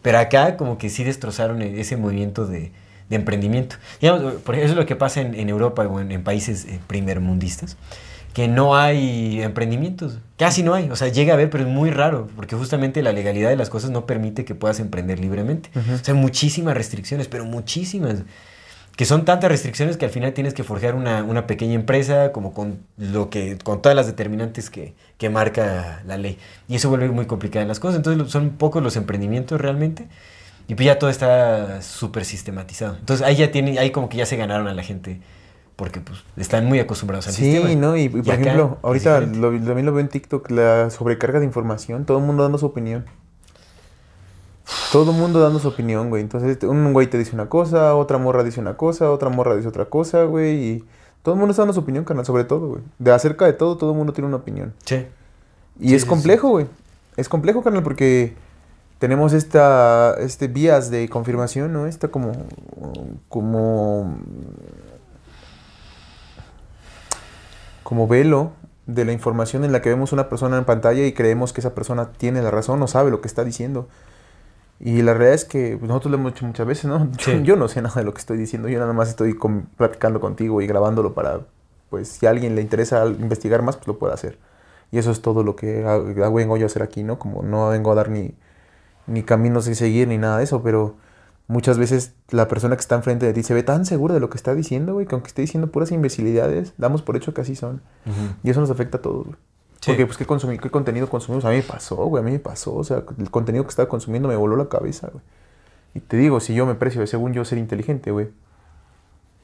Pero acá como que sí destrozaron ese movimiento de, de emprendimiento. Digamos, por eso es lo que pasa en, en Europa o en, en países eh, primermundistas, que no hay emprendimientos, casi no hay, o sea, llega a haber, pero es muy raro, porque justamente la legalidad de las cosas no permite que puedas emprender libremente. Uh -huh. O sea, muchísimas restricciones, pero muchísimas, que son tantas restricciones que al final tienes que forjar una, una pequeña empresa como con, lo que, con todas las determinantes que, que marca la ley. Y eso vuelve muy complicadas las cosas, entonces son pocos los emprendimientos realmente. Y pues ya todo está súper sistematizado. Entonces ahí ya tienen, ahí como que ya se ganaron a la gente porque pues están muy acostumbrados al sí, sistema. Sí, ¿no? Y, y por ejemplo, ahorita lo, también lo veo en TikTok, la sobrecarga de información, todo el mundo dando su opinión. Todo el mundo dando su opinión, güey. Entonces un güey te dice una cosa, otra morra dice una cosa, otra morra dice otra cosa, güey. Y todo el mundo está dando su opinión, carnal, sobre todo, güey. De acerca de todo, todo el mundo tiene una opinión. Sí. Y sí, es complejo, güey. Es complejo, carnal, porque tenemos esta este vías de confirmación, ¿no? Esta como como como velo de la información en la que vemos una persona en pantalla y creemos que esa persona tiene la razón o sabe lo que está diciendo. Y la realidad es que nosotros lo hemos hecho muchas veces, ¿no? <laughs> Sí. Yo, yo, no sé nada de lo que estoy diciendo, yo nada más estoy con, platicando contigo y grabándolo para, pues, si a alguien le interesa investigar más, pues lo puede hacer. Y eso es todo lo que vengo yo a hacer aquí, ¿no? Como no vengo a dar ni, ni caminos de seguir ni nada de eso, pero muchas veces la persona que está enfrente de ti se ve tan segura de lo que está diciendo, güey, que aunque esté diciendo puras imbecilidades, damos por hecho que así son. Uh -huh. Y eso nos afecta a todos, güey. Sí. Porque, pues, ¿qué, consumí, ¿qué contenido consumimos? A mí me pasó, güey, a mí me pasó. O sea, el contenido que estaba consumiendo me voló la cabeza, güey. Y te digo, si yo me precio según yo ser inteligente, güey,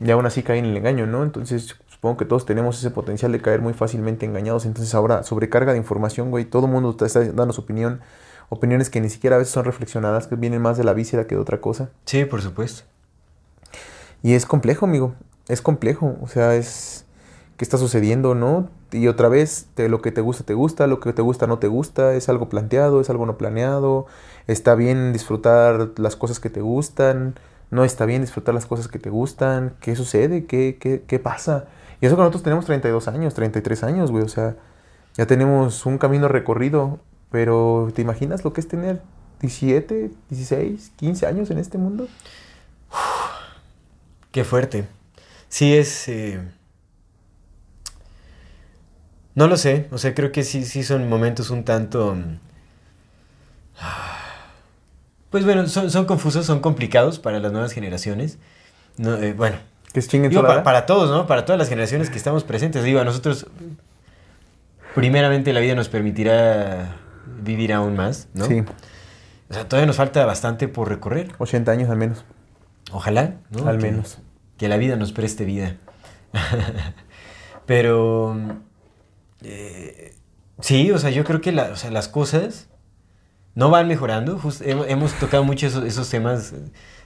y aún así caí en el engaño, ¿no? Entonces, supongo que todos tenemos ese potencial de caer muy fácilmente engañados. Entonces, ahora, sobrecarga de información, güey, todo el mundo está dando su opinión opiniones que ni siquiera a veces son reflexionadas, que vienen más de la víscera que de otra cosa. Sí, por supuesto. Y es complejo, amigo. Es complejo. O sea, es. ¿Qué está sucediendo, no? y otra vez, te, lo que te gusta, te gusta, lo que te gusta, no te gusta, es algo planteado, es algo no planeado, está bien disfrutar las cosas que te gustan, no está bien disfrutar las cosas que te gustan, ¿qué sucede? ¿Qué, qué, qué pasa? Y eso que nosotros tenemos 32 años, 33 años, güey, o sea, ya tenemos un camino recorrido, pero ¿te imaginas lo que es tener 17, 16, 15 años en este mundo? <sighs> Qué fuerte. Sí es... eh, No lo sé, o sea, creo que sí, sí son momentos un tanto... mm, <sighs> Pues bueno, son, son confusos, son complicados para las nuevas generaciones. No, eh, bueno, Que es digo, sola, pa- ¿verdad? para todos, ¿no? Para todas las generaciones que estamos presentes. Digo, a nosotros, primeramente la vida nos permitirá vivir aún más, ¿no? Sí, O sea, todavía nos falta bastante por recorrer. 80 años al menos, Ojalá, ¿no? al Que- menos. que la vida nos preste vida. <laughs> Pero eh, sí, o sea, yo creo que la- o sea, las cosas no van mejorando. Just- hemos, hemos tocado mucho esos, esos temas,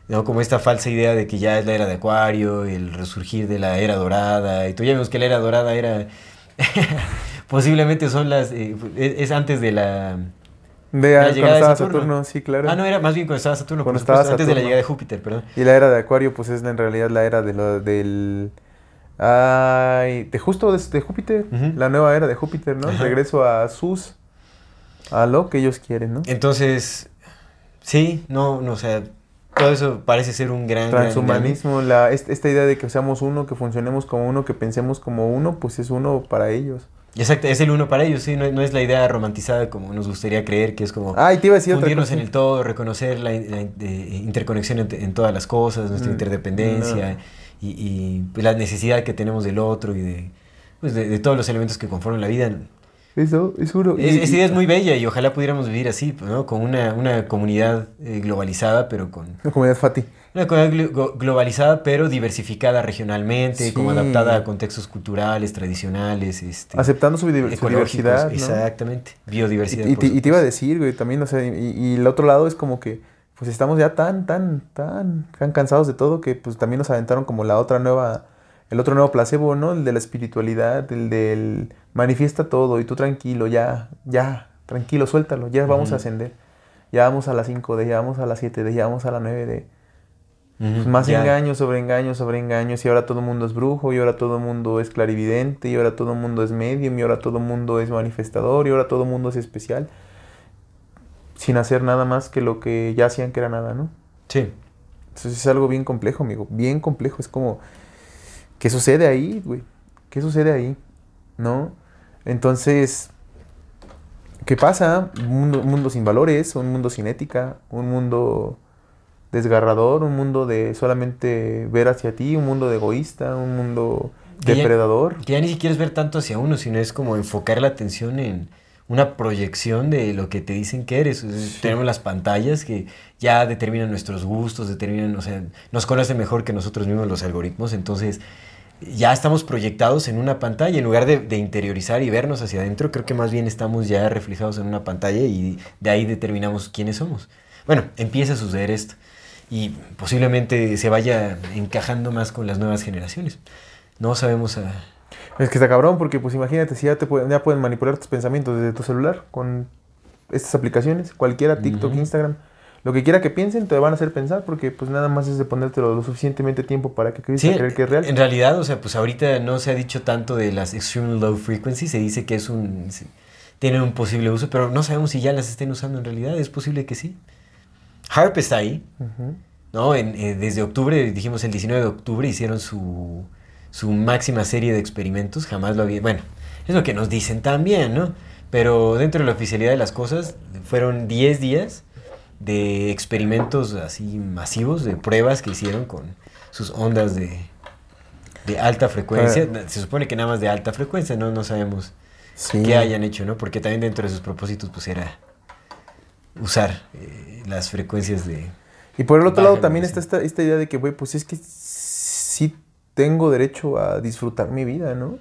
¿no? como esta falsa idea de que ya es la era de Acuario, el resurgir de la era dorada. Y tú ya vimos que la era dorada era <laughs> posiblemente son las eh, es, es antes de la De La cuando llegada de estaba Saturno. Saturno, sí, claro. ah no era más bien cuando estaba Saturno, Cuando estaba antes de la llegada de Júpiter, perdón. Y la era de Acuario, pues es en realidad la era de lo, del... Ay, de justo de, de Júpiter, la nueva era de Júpiter, ¿no? Ajá. Regreso a sus, a lo que ellos quieren, ¿no? Entonces, sí, no, no, o sea, todo eso parece ser un gran... gran- Transhumanismo, la, est- esta idea de que seamos uno, que funcionemos como uno, que pensemos como uno, pues es uno para ellos. Exacto, es el uno para ellos, sí, no, no es la idea romantizada como nos gustaría creer, que es como Ay, te iba a decir fundirnos en el todo, reconocer la, eh, interconexión en, en todas las cosas, nuestra Mm, interdependencia y, y, pues, la necesidad que tenemos del otro y de, pues, de, de todos los elementos que conforman la vida. Eso, es uno. Es- esa idea es muy bella y ojalá pudiéramos vivir así, ¿no? Con una, una comunidad eh, globalizada, pero con... La comunidad Fati. Una go- globalizada, pero diversificada regionalmente, como adaptada a contextos culturales, tradicionales, este, Aceptando su, su ecológicos, diversidad, ¿no? Exactamente, biodiversidad. y te, y te iba a decir, güey, también, o sea, y, y el otro lado es como que, pues estamos ya tan, tan, tan, tan cansados de todo que pues también nos aventaron como la otra nueva, el otro nuevo placebo, ¿no? El de la espiritualidad, el del manifiesta todo y tú tranquilo, ya, ya, tranquilo, suéltalo, ya vamos a ascender. Ya vamos a las 5D, ya vamos a las 7D, ya vamos a las 9D. Pues más ya. engaños sobre engaños sobre engaños y ahora todo el mundo es brujo y ahora todo el mundo es clarividente y ahora todo el mundo es medium y ahora todo el mundo es manifestador y ahora todo el mundo es especial sin hacer nada más que lo que ya hacían que era nada, ¿no? Sí, Entonces es algo bien complejo, amigo, bien complejo. Es como, ¿qué sucede ahí, güey? ¿Qué sucede ahí? ¿No? Entonces, ¿qué pasa? Un mundo, un mundo sin valores, un mundo sin ética, un mundo desgarrador, un mundo de solamente ver hacia ti, un mundo de egoísta, un mundo Que ya- depredador. que ya ni siquiera es ver tanto hacia uno, sino es como enfocar la atención en una proyección de lo que te dicen que eres. Tenemos las pantallas que ya determinan nuestros gustos, determinan, o sea, nos conocen mejor que nosotros mismos los algoritmos, entonces ya estamos proyectados en una pantalla en lugar de, de interiorizar y vernos hacia adentro, creo que más bien estamos ya reflejados en una pantalla y de ahí determinamos quiénes somos. Bueno, empieza a suceder esto y posiblemente se vaya encajando más con las nuevas generaciones. No sabemos a... Es que está cabrón porque pues imagínate si ya te pueden, ya pueden manipular tus pensamientos desde tu celular con estas aplicaciones, cualquiera, TikTok. Instagram, lo que quiera que piensen te van a hacer pensar porque pues nada más es de ponértelo lo suficientemente tiempo para que creas Sí, creer que es real. en realidad, o sea, pues ahorita no se ha dicho tanto de las extreme low frequency, se dice que es un... tienen un posible uso, pero no sabemos si ya las estén usando en realidad, es posible que sí. Harp está ahí. ¿no? En, eh, desde octubre, dijimos el 19 de octubre, hicieron su, su máxima serie de experimentos, jamás lo había... Bueno, es lo que nos dicen también, ¿no? Pero dentro de la oficialidad de las cosas, fueron 10 días de experimentos así masivos, de pruebas que hicieron con sus ondas de, de alta frecuencia. Se supone que nada más de alta frecuencia, ¿no? No sabemos Sí. qué hayan hecho, ¿no? Porque también dentro de sus propósitos, pues era usar eh, las frecuencias de... Y por el otro lado también está esta, esta idea de que, güey, pues es que sí tengo derecho a disfrutar mi vida, ¿no?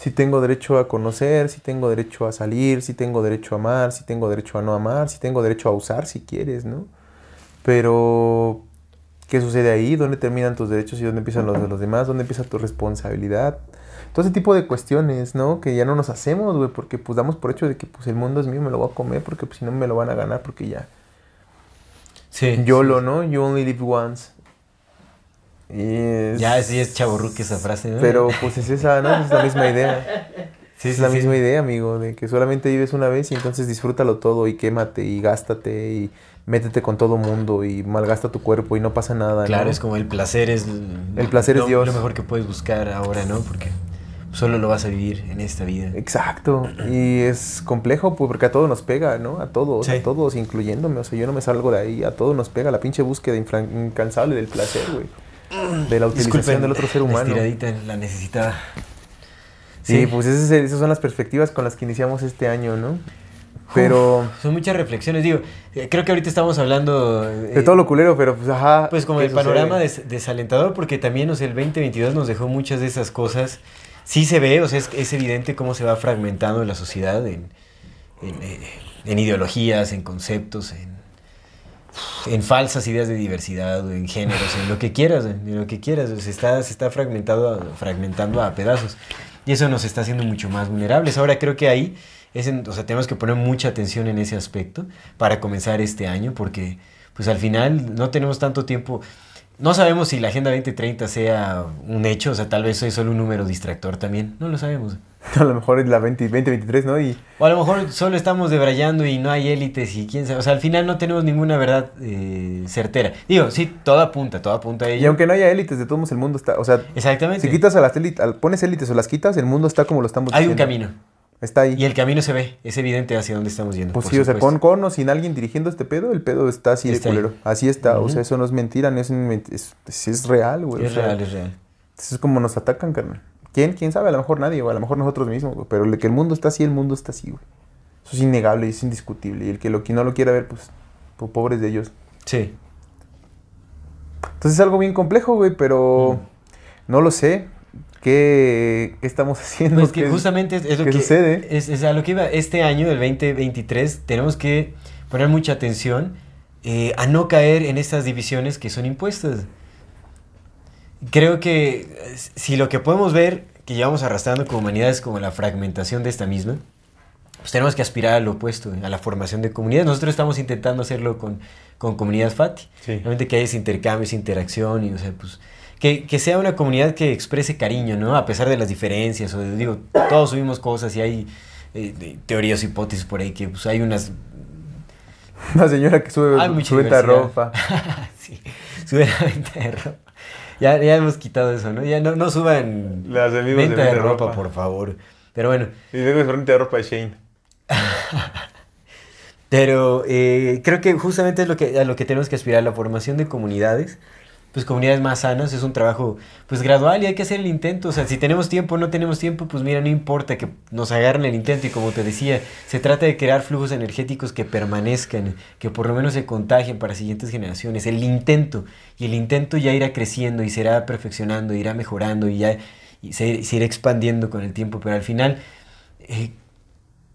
Sí tengo derecho a conocer, sí tengo derecho a salir, sí tengo derecho a amar, sí tengo derecho a no amar, sí tengo derecho a usar si quieres, ¿no? Pero, ¿qué sucede ahí? ¿Dónde terminan tus derechos y dónde empiezan los de los demás? ¿Dónde empieza tu responsabilidad? Todo ese tipo de cuestiones, ¿no? Que ya no nos hacemos, güey, porque pues damos por hecho de que pues el mundo es mío, me lo voy a comer, porque pues si no me lo van a ganar, porque ya. Sí. YOLO, ¿no? You only live once. Es- Ya sí es chaborruque esa frase, ¿no? Pero pues es esa, ¿no? Es la misma idea. <laughs> Sí, es sí, la sí. misma idea, amigo, de que solamente vives una vez y entonces disfrútalo todo y quémate y gástate y métete con todo mundo y malgasta tu cuerpo y no pasa nada. Claro, ¿no? es como el placer es... El placer es Dios. Lo mejor que puedes buscar ahora, ¿no? Porque solo lo vas a vivir en esta vida. Exacto. Y es complejo pues, porque a todos nos pega, ¿no? A todos, Sí. a todos, incluyéndome. O sea, yo no me salgo de ahí. A todos nos pega la pinche búsqueda incansable del placer, güey. De la utilización Disculpen, del otro ser La humano. estiradita la necesitaba. Sí, Sí. pues esas son las perspectivas con las que iniciamos este año, ¿no? Pero... Son muchas reflexiones. Digo, eh, creo que ahorita estamos hablando... eh, De todo lo culero, pero pues ajá. Pues como ¿qué el panorama des- desalentador, porque también, o sea, el 2022 nos dejó muchas de esas cosas. Sí se ve, o sea, es, evidente cómo se va fragmentando la sociedad en, en, eh, ideologías, en conceptos, en, falsas ideas de diversidad, en géneros, en lo que quieras, en lo que quieras. Se está, se está fragmentado, fragmentando a pedazos. Y eso nos está haciendo mucho más vulnerables. Ahora creo que ahí, es en- o sea, tenemos que poner mucha atención en ese aspecto para comenzar este año, porque pues al final no tenemos tanto tiempo. No sabemos si la Agenda 2030 sea un hecho, o sea, tal vez es solo un número distractor también. No lo sabemos. <laughs> A lo mejor es la 20, 2023, ¿no? Y O a lo mejor solo estamos debrayando y no hay élites y quién sabe. O sea, al final no tenemos ninguna verdad eh, certera. Digo, sí, todo apunta, todo apunta a ello. Y aunque no haya élites, de todos modos el mundo está, o sea, Exactamente. si quitas a las élites, pones élites o las quitas, el mundo está como lo estamos hay un camino. Está ahí. Y el camino se ve, es evidente hacia dónde estamos yendo. Pues sí, o sea, con, con o sin alguien dirigiendo este pedo, el pedo está así Está de ahí. culero. Así está, o sea, eso no es mentira, no es, es, es, real, güey. o Es sea, real, es real. Es como nos atacan, carnal. ¿Quién? ¿Quién sabe? A lo mejor nadie, o a lo mejor nosotros mismos, güey. Pero el que el mundo está así, el mundo está así, güey. Eso es innegable y es indiscutible. Y el que lo que no lo quiera ver, pues, pues, pobres de ellos. Sí. Entonces es algo bien complejo, güey, pero Mm. no lo sé. ¿Qué, qué estamos haciendo? Pues que ¿Qué- justamente es, es lo que sucede? Es, es a lo que iba. Este año, el 2023, tenemos que poner mucha atención eh, a no caer en estas divisiones que son impuestas. Creo que si lo que podemos ver que llevamos arrastrando como humanidad es como la fragmentación de esta misma, pues tenemos que aspirar al opuesto, a la formación de comunidades. Nosotros estamos intentando hacerlo con, con Comunidad FATI. Sí. Realmente que haya ese intercambio, esa interacción y, o sea, pues, que, que sea una comunidad que exprese cariño, ¿no? A pesar de las diferencias, o de- digo, todos subimos cosas y hay eh, teorías, hipótesis por ahí, que pues hay unas... Una señora que sube mucha su venta de ropa. <laughs> sí, sube la venta de ropa. Ya, ya hemos quitado eso, ¿no? Ya no, no suban Las venta de, venta de ropa, ropa. por favor. Pero bueno, Y luego es venta de ropa de Shane. <laughs> Pero eh, creo que justamente es lo que, a lo que tenemos que aspirar, la formación de comunidades, pues comunidades más sanas, es un trabajo pues gradual y hay que hacer el intento, o sea, si tenemos tiempo o no tenemos tiempo, pues mira, no importa que nos agarren el intento. Y como te decía, se trata de crear flujos energéticos que permanezcan, que por lo menos se contagien para siguientes generaciones, el intento, y el intento ya irá creciendo y se irá perfeccionando, irá mejorando y ya y se, se irá expandiendo con el tiempo, pero al final... eh,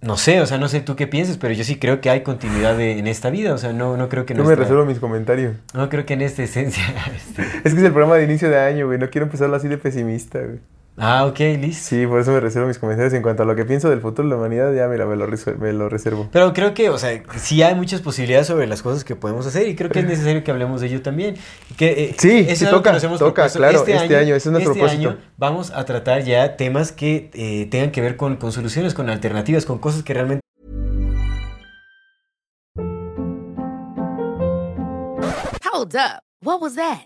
no sé, o sea, no sé tú qué pienses, pero yo sí creo que hay continuidad de- en esta vida, o sea, no, no creo que Yo me nuestra- reservo mis comentarios. no creo que en esta esencia. <laughs> este- Es que es el programa de inicio de año, güey. No quiero empezarlo así de pesimista, güey. Ah, ok, listo. Sí, por eso me reservo mis comentarios. En cuanto a lo que pienso del futuro de la humanidad, ya mira, me lo, me lo reservo. Pero creo que, o sea, sí hay muchas posibilidades sobre las cosas que podemos hacer y creo que es necesario que hablemos de ello también. Que, eh, Sí, eso sí, es toca, que nos hemos toca, propuesto. claro, este año, ese es nuestro este propósito. año vamos a tratar ya temas que eh, tengan que ver con, con soluciones, con alternativas, con cosas que realmente Hold up. What was that?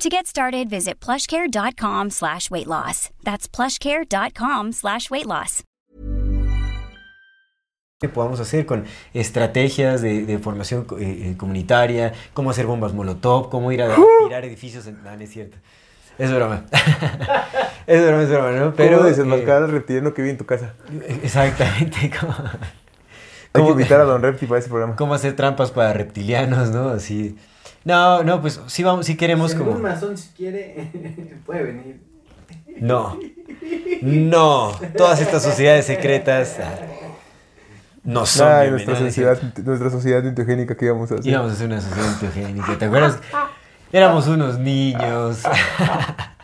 To get started, visit plushcare.com slash weight loss. That's plushcare.com slash weight loss. que podamos hacer con estrategias de, de formación eh, eh, comunitaria, cómo hacer bombas molotov, cómo ir a tirar edificios. En... No, no es cierto. Es broma. <laughs> es broma, es broma, ¿no? Pero Pero, desenmascarar eh, al reptiliano que vive en tu casa. exactamente. <laughs> Cómo, Hay que cómo- invitar a Don Repti para ese programa. cómo hacer trampas para reptilianos, ¿no? Así. No, no, pues sí vamos, sí queremos Si como. si quiere, <laughs> puede venir. No. No. Todas estas sociedades secretas ah, no son Ay, nuestra ¿no es sociedad, nuestra sociedad que íbamos a hacer. Íbamos a hacer una sociedad antiogénica, ¿te acuerdas? Éramos unos niños. <laughs>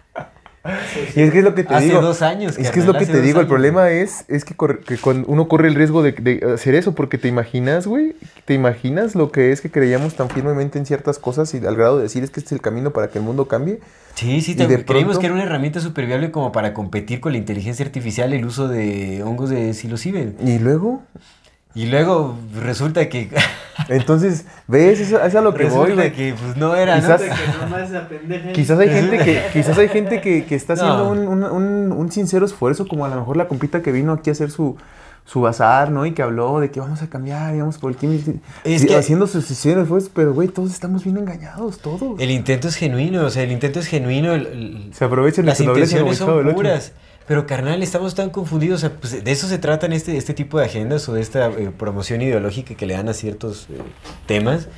Y es que es lo que te Hace digo. dos años, Es que es lo que te digo. El problema es, es que, corre- que uno corre el riesgo de, de hacer eso, porque te imaginas, güey, te imaginas lo que es que creíamos tan firmemente en ciertas cosas y al grado de decir es que este es el camino para que el mundo cambie. Sí, sí, te- creímos pronto- que era una herramienta súper viable como para competir con la inteligencia artificial el uso de hongos de psilocibe. Y luego, Y luego resulta que... <laughs> entonces, ¿ves? Eso, eso es a lo que voy, resulta güey. que pues no era. Quizás-. Quizás hay gente que, quizás hay gente que, que está haciendo No. un, un- un- un sincero esfuerzo, como a lo mejor la compita que vino aquí a hacer su, su bazar, ¿no? Y que habló de que vamos a cambiar vamos por el químico. Es que- haciendo su sincero esfuerzo, pero güey, todos estamos bien engañados, todos. El intento es genuino, o sea, el intento es genuino. el- el- Se aprovechan las intenciones son Ocho. Pero carnal, estamos tan confundidos. O sea, pues, de eso se tratan este, este tipo de agendas o de esta eh, promoción ideológica que le dan a ciertos eh, temas.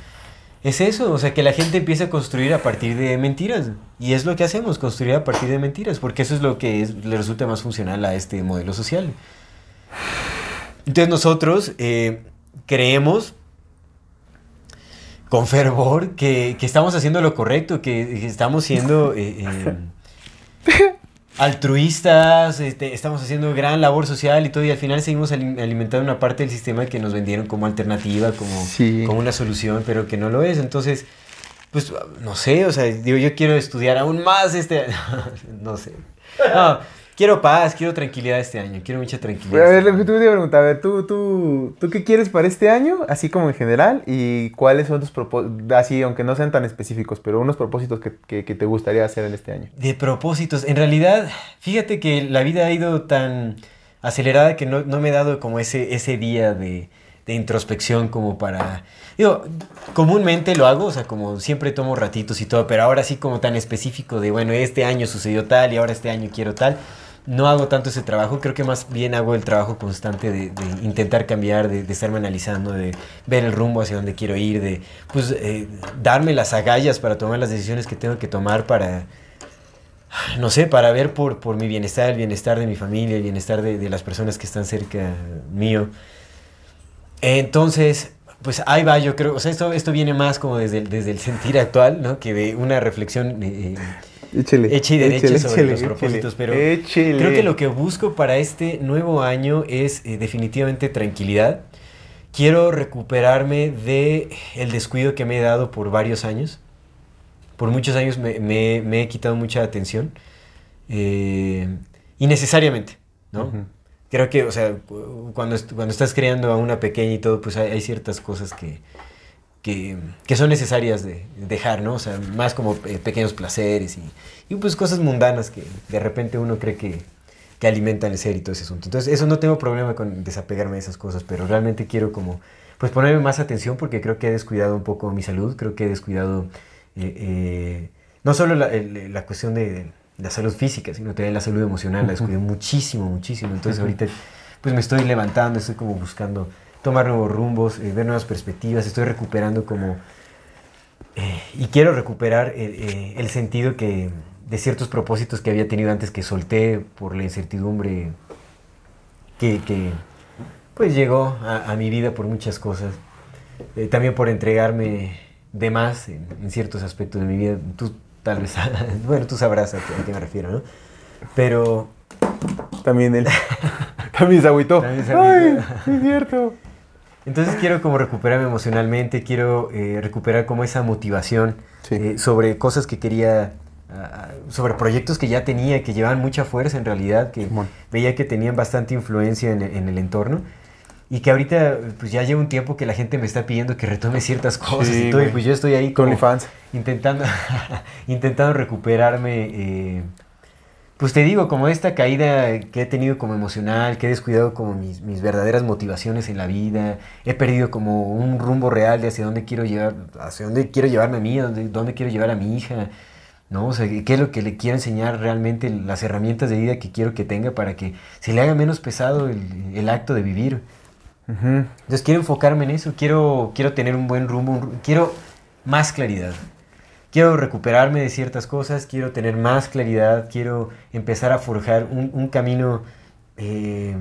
Es eso, o sea, que la gente empiece a construir a partir de mentiras. Y es lo que hacemos, construir a partir de mentiras, porque eso es lo que le resulta más funcional a este modelo social. Entonces nosotros eh, creemos con fervor que, estamos haciendo lo correcto, que, estamos siendo <laughs> altruistas, este, estamos haciendo gran labor social y todo, y al final seguimos ali- alimentando una parte del sistema que nos vendieron como alternativa, como, Sí. como una solución, pero que no lo es. Entonces, pues, no sé, o sea, digo, yo quiero estudiar aún más este <laughs> no sé. No, quiero paz, quiero tranquilidad este año, quiero mucha tranquilidad. A ver, tú te a preguntar, a ver, ¿tú, tú, ¿tú qué quieres para este año? Así como en general, y cuáles son tus propósitos, así, aunque no sean tan específicos, pero unos propósitos que, que- que te gustaría hacer en este año. De propósitos. En realidad, fíjate que la vida ha ido tan acelerada que no, no me he dado como ese, ese día de, de introspección como para... Digo, comúnmente lo hago, o sea, como siempre tomo ratitos y todo, pero ahora sí como tan específico de, bueno, este año sucedió tal y ahora este año quiero tal. No hago tanto ese trabajo, creo que más bien hago el trabajo constante de, de intentar cambiar, de, de estarme analizando, de ver el rumbo hacia donde quiero ir, de pues eh, darme las agallas para tomar las decisiones que tengo que tomar para, no sé, para ver por, por mi bienestar, el bienestar de mi familia, el bienestar de, las personas que están cerca mío. Entonces, pues ahí va, yo creo, o sea, esto, esto viene más como desde el, desde el sentir actual, ¿no? Que de una reflexión eh, Échele. hecha y derecha échele, sobre los propósitos, pero Échele. creo que lo que busco para este nuevo año es eh, definitivamente tranquilidad. Quiero recuperarme de el descuido que me he dado por varios años. Por muchos años me, me- me he quitado mucha atención. eh, innecesariamente, ¿no? Ujú. Creo que, o sea, cu- cuando, cuando estás creando a una pequeña y todo, pues hay, hay ciertas cosas que, que, que son necesarias de dejar, ¿no? O sea, más como eh, pequeños placeres y, y, pues cosas mundanas que de repente uno cree que, que alimentan el ser y todo ese asunto. Entonces, eso no tengo problema con desapegarme de esas cosas, pero realmente quiero como, pues ponerme más atención porque creo que he descuidado un poco mi salud, creo que he descuidado eh, eh, no solo la, el- la cuestión de la salud física, sino también la salud emocional, la descuidé muchísimo, muchísimo. Entonces ahorita pues me estoy levantando, estoy como buscando tomar nuevos rumbos, eh, ver nuevas perspectivas, estoy recuperando como... eh, y quiero recuperar eh, eh, el sentido que de ciertos propósitos que había tenido antes que solté por la incertidumbre que, que, pues llegó a, a mi vida por muchas cosas. Eh, también por entregarme de más en, en ciertos aspectos de mi vida. Tú tal vez, <laughs> bueno, tú sabrás a qué, a qué me refiero, ¿no? Pero También él. <laughs> También se agüitó. También se Ay, agüitó. sí es cierto. Entonces <laughs> quiero como recuperarme emocionalmente, quiero eh, recuperar como esa motivación Sí. eh, sobre cosas que quería a- sobre proyectos que ya tenía, que llevaban mucha fuerza en realidad, que veía que tenían bastante influencia en, en el entorno. Y que ahorita, pues ya lleva un tiempo que la gente me está pidiendo que retome ciertas cosas Sí, y todo, y pues yo estoy ahí Con como OnlyFans. intentando, <laughs> intentando recuperarme. eh, pues te digo, como esta caída que he tenido como emocional, que he descuidado como mis, mis verdaderas motivaciones en la vida, he perdido como un rumbo real de hacia dónde quiero llevar, hacia dónde quiero llevarme a mí, dónde, dónde quiero llevar a mi hija, ¿no? O sea, qué es lo que le quiero enseñar realmente, las herramientas de vida que quiero que tenga para que se le haga menos pesado el, el acto de vivir. Ujú. Entonces quiero enfocarme en eso, quiero, quiero tener un buen rumbo, un quiero más claridad. Quiero recuperarme de ciertas cosas, quiero tener más claridad, quiero empezar a forjar un, camino eh,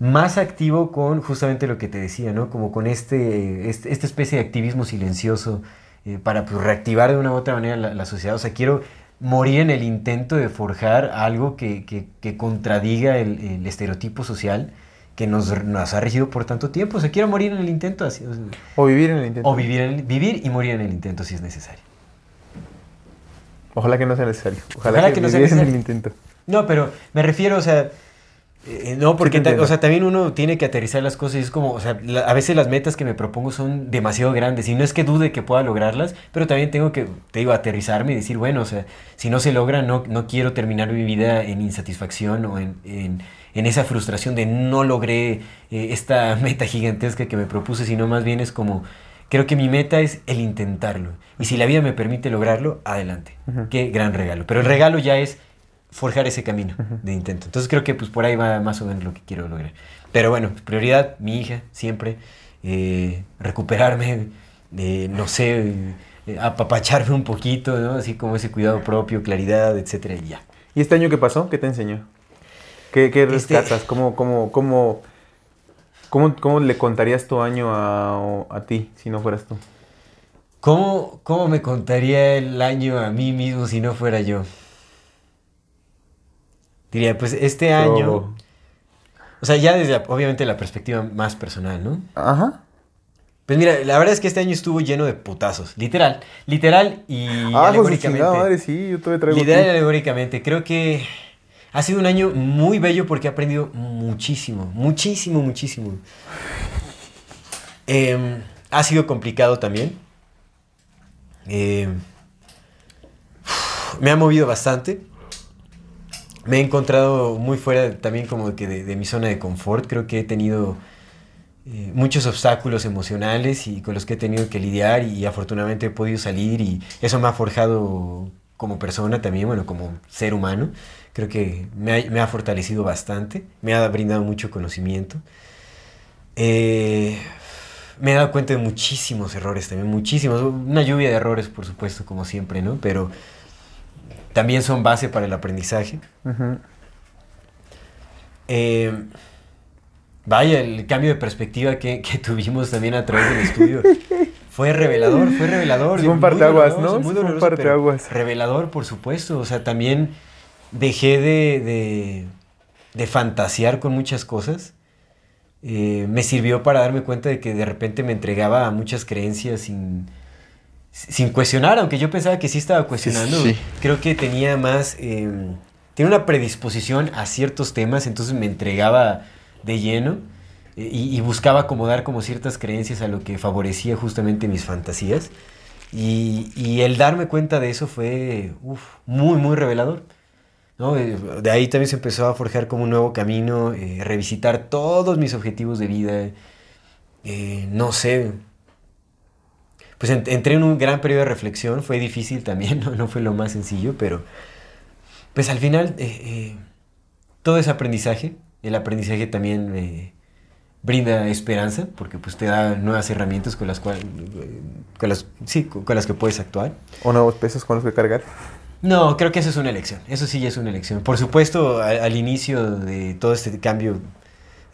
más activo con justamente lo que te decía, ¿no? Como con este, este- esta especie de activismo silencioso eh, para pues, reactivar de una u otra manera la, sociedad. O sea, quiero morir en el intento de forjar algo que, contradiga el estereotipo social que nos, nos ha regido por tanto tiempo. O sea, quiero morir en el intento. así, o vivir en el intento. o vivir, en el- vivir y morir en el intento si es necesario. Ojalá que no sea necesario. Ojalá, Ojalá que, que no sea vivieras en el necesario. intento. No, pero me refiero, o sea, eh, no, porque o sea, también uno tiene que aterrizar las cosas y es como, o sea, la- a veces las metas que me propongo son demasiado grandes y no es que dude que pueda lograrlas, pero también tengo que, te digo, aterrizarme y decir, bueno, o sea, si no se logra, no, no quiero terminar mi vida en insatisfacción o en, en- en esa frustración de no logré eh, esta <laughs> meta gigantesca que me propuse, sino más bien es como, creo que mi meta es el intentarlo. Y si la vida me permite lograrlo, adelante. Qué gran regalo. Pero el regalo ya es forjar ese camino de intento. Entonces creo que pues por ahí va más o menos lo que quiero lograr. Pero bueno, prioridad, mi hija, siempre. eh, recuperarme, eh, no sé, eh, apapacharme un poquito, ¿no? Así como ese cuidado propio, claridad, etcétera, y ya. ¿Y este año qué pasó? ¿Qué te enseñó? ¿Qué, qué Este- rescatas? ¿Cómo, cómo, cómo, cómo, cómo le contarías tu año a, a ti si no fueras tú? ¿Cómo, ¿Cómo me contaría el año a mí mismo si no fuera yo? Diría, pues este año... O sea, ya desde obviamente la perspectiva más personal, ¿no? Ajá. Pues mira, la verdad es que este año estuvo lleno de putazos, literal, literal y ah, pues alegóricamente. chingada madre, sí, yo todavía traigo Literal y alegóricamente, creo que ha sido un año muy bello porque he aprendido muchísimo, muchísimo, muchísimo. Em, ha sido complicado también. Em, me ha movido bastante. Me he encontrado muy fuera también como que de, mi zona de confort. Creo que he tenido eh, muchos obstáculos emocionales y con los que he tenido que lidiar y, afortunadamente he podido salir y eso me ha forjado como persona también, bueno, como ser humano. Creo que me ha, me ha fortalecido bastante, me ha brindado mucho conocimiento. Eh, me he dado cuenta de muchísimos errores también, muchísimos. Una lluvia de errores, por supuesto, como siempre, ¿no? Pero también son base para el aprendizaje. Eh, vaya, el cambio de perspectiva que, que tuvimos también a través del estudio fue revelador, fue revelador. Fue un parteaguas, ¿no? Fue un parteaguas. Revelador, por supuesto. O sea, también dejé de, de, de fantasear con muchas cosas. Eh, me sirvió para darme cuenta de que de repente me entregaba a muchas creencias sin, sin cuestionar, aunque yo pensaba que sí estaba cuestionando. sí. Creo que tenía más, eh, tenía una predisposición a ciertos temas, entonces me entregaba de lleno eh, y, y buscaba acomodar como ciertas creencias a lo que favorecía justamente mis fantasías. Y, y el darme cuenta de eso fue uf, muy, muy revelador. ¿No? Eh, De ahí también se empezó a forjar como un nuevo camino, eh, revisitar todos mis objetivos de vida. eh, no sé. Pues en- entré en un gran periodo de reflexión, fue difícil también, <laughs> no, no fue lo más sencillo, pero pues al final todo es aprendizaje. El aprendizaje también brinda esperanza, porque pues te da nuevas herramientas con las cuales, con las, sí, con las que puedes actuar. O nuevos pesos con los que cargar. No, creo que eso es una elección. Eso sí ya es una elección. Por supuesto, al, inicio de todo este cambio,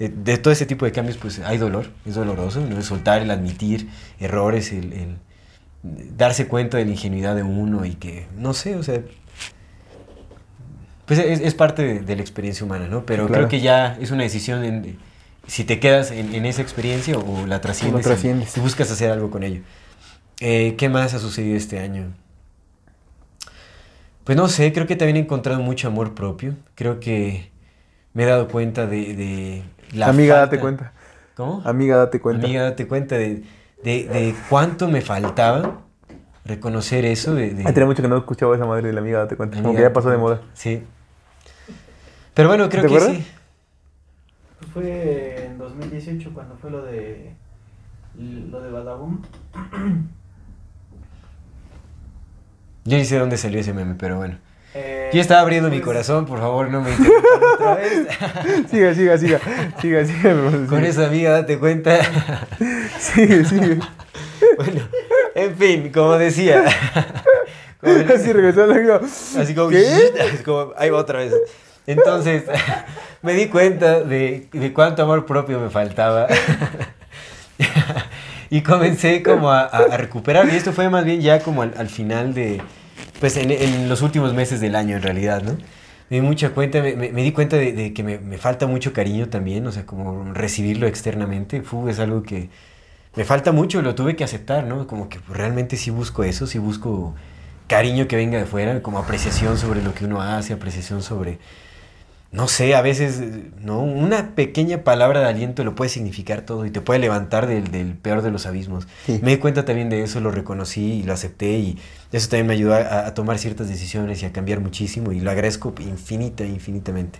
de, de todo este tipo de cambios, pues hay dolor. Es doloroso, ¿no? El soltar, el admitir errores, el, el darse cuenta de la ingenuidad de uno y que, no sé, o sea... Pues es, es parte de, de la experiencia humana, ¿no? Pero Claro. creo que ya es una decisión en, si te quedas en, en esa experiencia o la trasciendes, trasciendes. y buscas hacer algo con ello. Eh, ¿Qué más ha sucedido este año? Pues no sé, creo que también he encontrado mucho amor propio. Creo que me he dado cuenta de, de la Amiga, falta- date cuenta. ¿Cómo? Amiga, date cuenta. Amiga, date cuenta de, de- de cuánto me faltaba reconocer eso. De, de- Ay, tenía mucho que no escuchaba esa madre de la amiga, date cuenta. Como Amiga, que ya pasó de moda. Sí. Pero bueno, creo ¿Te que acuerdas? sí. Pues fue en 2018 cuando fue lo de lo de Badaboom. Yo ni sé dónde salió ese meme, pero bueno. Eh, Yo estaba abriendo mi pues, corazón, por favor, no me <laughs> interrumpan otra vez. <laughs> Siga, siga, siga. Siga, siga. Con esa amiga, date cuenta. <laughs> Sigue, sigue. bueno, en fin, como decía. Como- Así regresó la. Así como, ¿Qué? es como, ahí va otra vez. Entonces, me di cuenta de, de cuánto amor propio me faltaba. Y comencé como a, a- a recuperar. Y esto fue más bien ya como al, al final de, pues en, en los últimos meses del año en realidad, ¿no? Me di mucha cuenta, me, me- me di cuenta de, de que me, me falta mucho cariño también, o sea, como recibirlo externamente. Fu, es algo que me falta mucho, lo tuve que aceptar, ¿no? Como que realmente sí busco eso, sí busco cariño que venga de fuera, como apreciación sobre lo que uno hace, apreciación sobre, no sé, a veces, ¿no? Una pequeña palabra de aliento lo puede significar todo y te puede levantar del, del peor de los abismos. Sí. Me di cuenta también de eso, lo reconocí y lo acepté y eso también me ayudó a, a tomar ciertas decisiones y a cambiar muchísimo y lo agradezco infinita, infinitamente.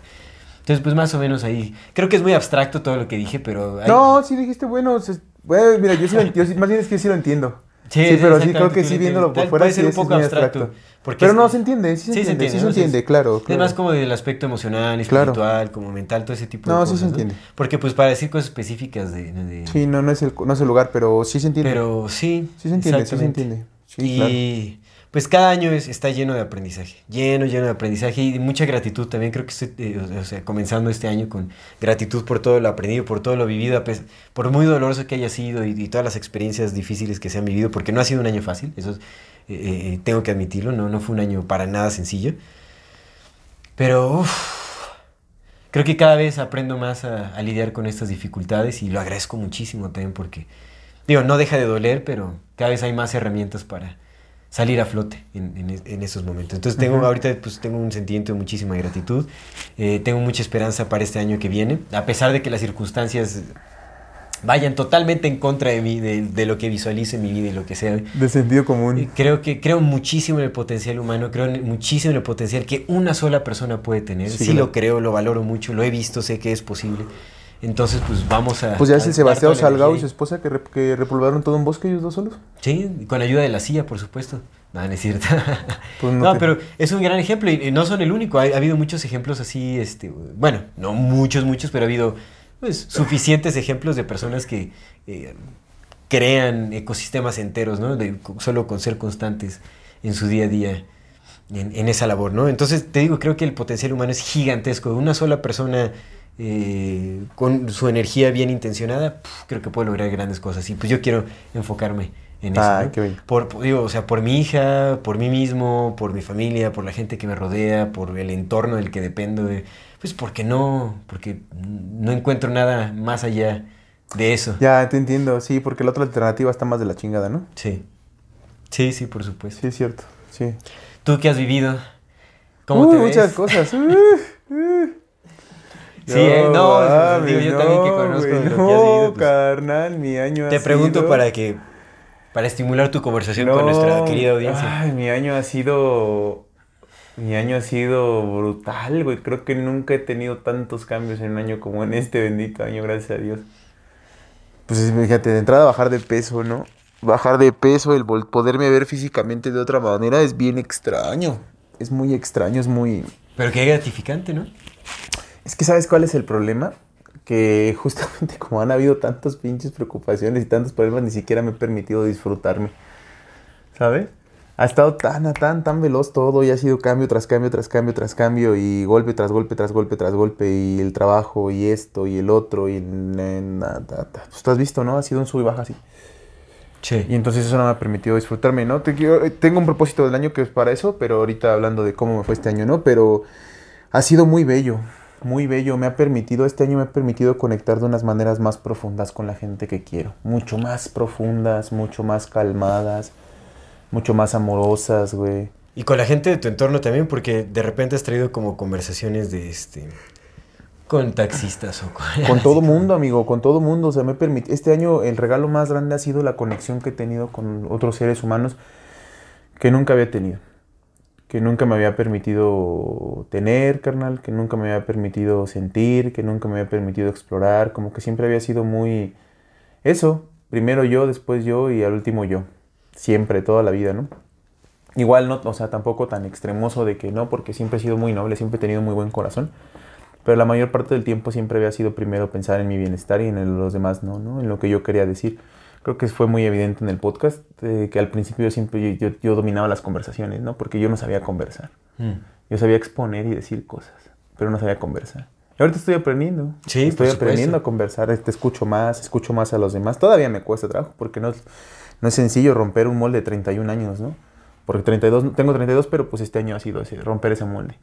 Entonces, pues más o menos ahí, creo que es muy abstracto todo lo que dije, pero... hay- No, sí dijiste, bueno, se- bueno, mira, yo sí lo entiendo, más bien es que sí lo entiendo. Sí, Sí, pero sí creo que sí lo viéndolo por fuera puede sí ser un es- es poco muy abstracto. porque Pero es- no, se entiende, sí se entiende, sí se ¿no? entiende, claro, Es claro. más como del aspecto emocional, Claro. espiritual, como mental, todo ese tipo No, de sí cosas. se entiende. Porque pues para decir cosas específicas de... de- Sí, no, no es el, no es el lugar, pero sí se entiende. Pero sí. sí se entiende, sí se entiende. Sí, y pues cada año es- está lleno de aprendizaje, lleno, lleno de aprendizaje y mucha gratitud también. Creo que estoy eh, o sea, comenzando este año con gratitud por todo lo aprendido, por todo lo vivido, por muy doloroso que haya sido y, todas las experiencias difíciles que se han vivido, porque no ha sido un año fácil, eso es, eh, eh, tengo que admitirlo, no, no fue un año para nada sencillo. Pero creo que cada vez aprendo más a, a lidiar con estas dificultades y lo agradezco muchísimo también porque, digo, no deja de doler, pero cada vez hay más herramientas para salir a flote en, en en esos momentos. Entonces tengo, Ujú. ahorita pues tengo un sentimiento de muchísima gratitud, eh, tengo mucha esperanza para este año que viene, a pesar de que las circunstancias vayan totalmente en contra de mí, de, de lo que visualice en mi vida y lo que sea. De sentido Eh, común. Creo que creo muchísimo en el potencial humano, creo en- muchísimo en el potencial que una sola persona puede tener. Sí, Sí, claro. lo creo, lo valoro mucho, lo he visto, sé que es posible. Entonces, pues vamos a. Pues ya es el Sebastián Salgado y su esposa que, re- que repoblaron todo un bosque ellos dos solos. Sí, con ayuda de la CIA, por supuesto. No, no es cierto. <laughs> Pues no no, te- pero es un gran ejemplo y y no son el único. Ha, ha habido muchos ejemplos así, este, bueno, no muchos, muchos, pero ha habido pues, suficientes ejemplos de personas que eh, crean ecosistemas enteros, ¿no? De- solo con ser constantes en su día a día en, en esa labor, ¿no? Entonces, te digo, creo que el potencial humano es gigantesco. Una sola persona eh, con su energía bien intencionada, puf, creo que puede lograr grandes cosas. Y pues yo quiero enfocarme en eso. Ay, ¿no? qué. Por, digo, o sea, por mi hija, por mí mismo, por mi familia, por la gente que me rodea, por el entorno del que dependo. de- pues porque no, porque no encuentro nada más allá de eso. Ya, te entiendo, sí, porque la otra alternativa está más de la chingada, ¿no? Sí. Sí, sí, por supuesto. Sí, es cierto, sí. ¿Tú qué has vivido? ¿Cómo Uy, te ves? muchas cosas. <laughs> Uh, uh. Sí, eh, no, digo, yo también que conozco lo que has no, vivido, pues, carnal, mi año ha Te pregunto sido- para que para estimular tu conversación con nuestra No, querida audiencia. Ay, mi año ha sido. Mi año ha sido brutal, güey. Creo que nunca he tenido tantos cambios en un año como en este bendito año, gracias a Dios. Pues fíjate, de entrada bajar de peso, ¿no? Bajar de peso, el poderme ver físicamente de otra manera es bien extraño. Es muy extraño, es muy. Pero qué gratificante, ¿no? Es que ¿sabes cuál es el problema? Que justamente como han habido tantas pinches preocupaciones y tantos problemas, ni siquiera me he permitido disfrutarme. ¿Sabes? Ha estado tan, tan, tan veloz todo y ha sido cambio tras cambio, tras cambio, tras cambio y golpe tras golpe, tras golpe, tras golpe y el trabajo y esto y el otro y... Pues tú has visto, ¿no? Ha sido un sub y baja así. Sí. Y entonces eso no me ha permitido disfrutarme, ¿no? Te quiero- eh, tengo un propósito del año que es para eso, pero ahorita hablando de cómo me fue este año, ¿no? Pero ha sido muy bello, muy bello. Me ha permitido, este año me ha permitido conectar de unas maneras más profundas con la gente que quiero. Mucho más profundas, mucho más calmadas, mucho más amorosas, güey. Y con la gente de tu entorno también, porque de repente has traído como conversaciones de este. con taxistas o con. Con <laughs> todo mundo, amigo, con todo mundo. O sea, me permite. Este año el regalo más grande ha sido la conexión que he tenido con otros seres humanos que nunca había tenido. Que nunca me había permitido tener, carnal, que nunca me había permitido sentir, que nunca me había permitido explorar. Como que siempre había sido muy. Eso, primero yo, después yo y al último yo. Siempre, toda la vida, ¿no? Igual no, o sea, tampoco tan extremoso de que no, porque siempre he sido muy noble, siempre he tenido muy buen corazón. Pero la mayor parte del tiempo siempre había sido primero pensar en mi bienestar y en el- los demás, no, ¿no? En lo que yo quería decir. Creo que fue muy evidente en el podcast eh, que al principio yo siempre yo, yo- yo dominaba las conversaciones, ¿no? Porque yo no sabía conversar. Mm. Yo sabía exponer y decir cosas, pero no sabía conversar. Y ahorita estoy aprendiendo. Sí, estoy aprendiendo a conversar. Te escucho más, escucho más a los demás. Todavía me cuesta trabajo porque no es, no es sencillo romper un molde de 31 años, ¿no? Porque 32, tengo 32, pero pues este año ha sido ese, romper ese molde.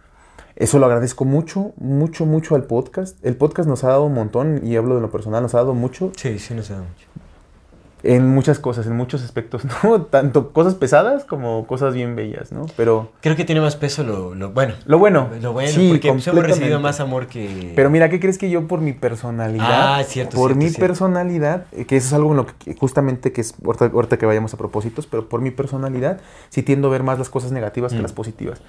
Eso lo agradezco mucho, mucho, mucho al podcast. El podcast nos ha dado un montón, y hablo de lo personal, nos ha dado mucho Sí, sí, no se da mucho. En muchas cosas, en muchos aspectos, <laughs> ¿no? Tanto cosas pesadas como cosas bien bellas, ¿no? Pero Creo que tiene más peso lo, lo bueno. lo bueno, Lo bueno, sí, porque pues, hemos recibido más amor que. Pero mira, ¿qué crees que yo por mi personalidad? Ah, cierto, Por cierto, mi cierto. personalidad, eh, que eso es algo en lo que justamente que es ahorita, ahorita que vayamos a propósitos, pero por mi personalidad sí tiendo a ver más las cosas negativas que Mm. las positivas.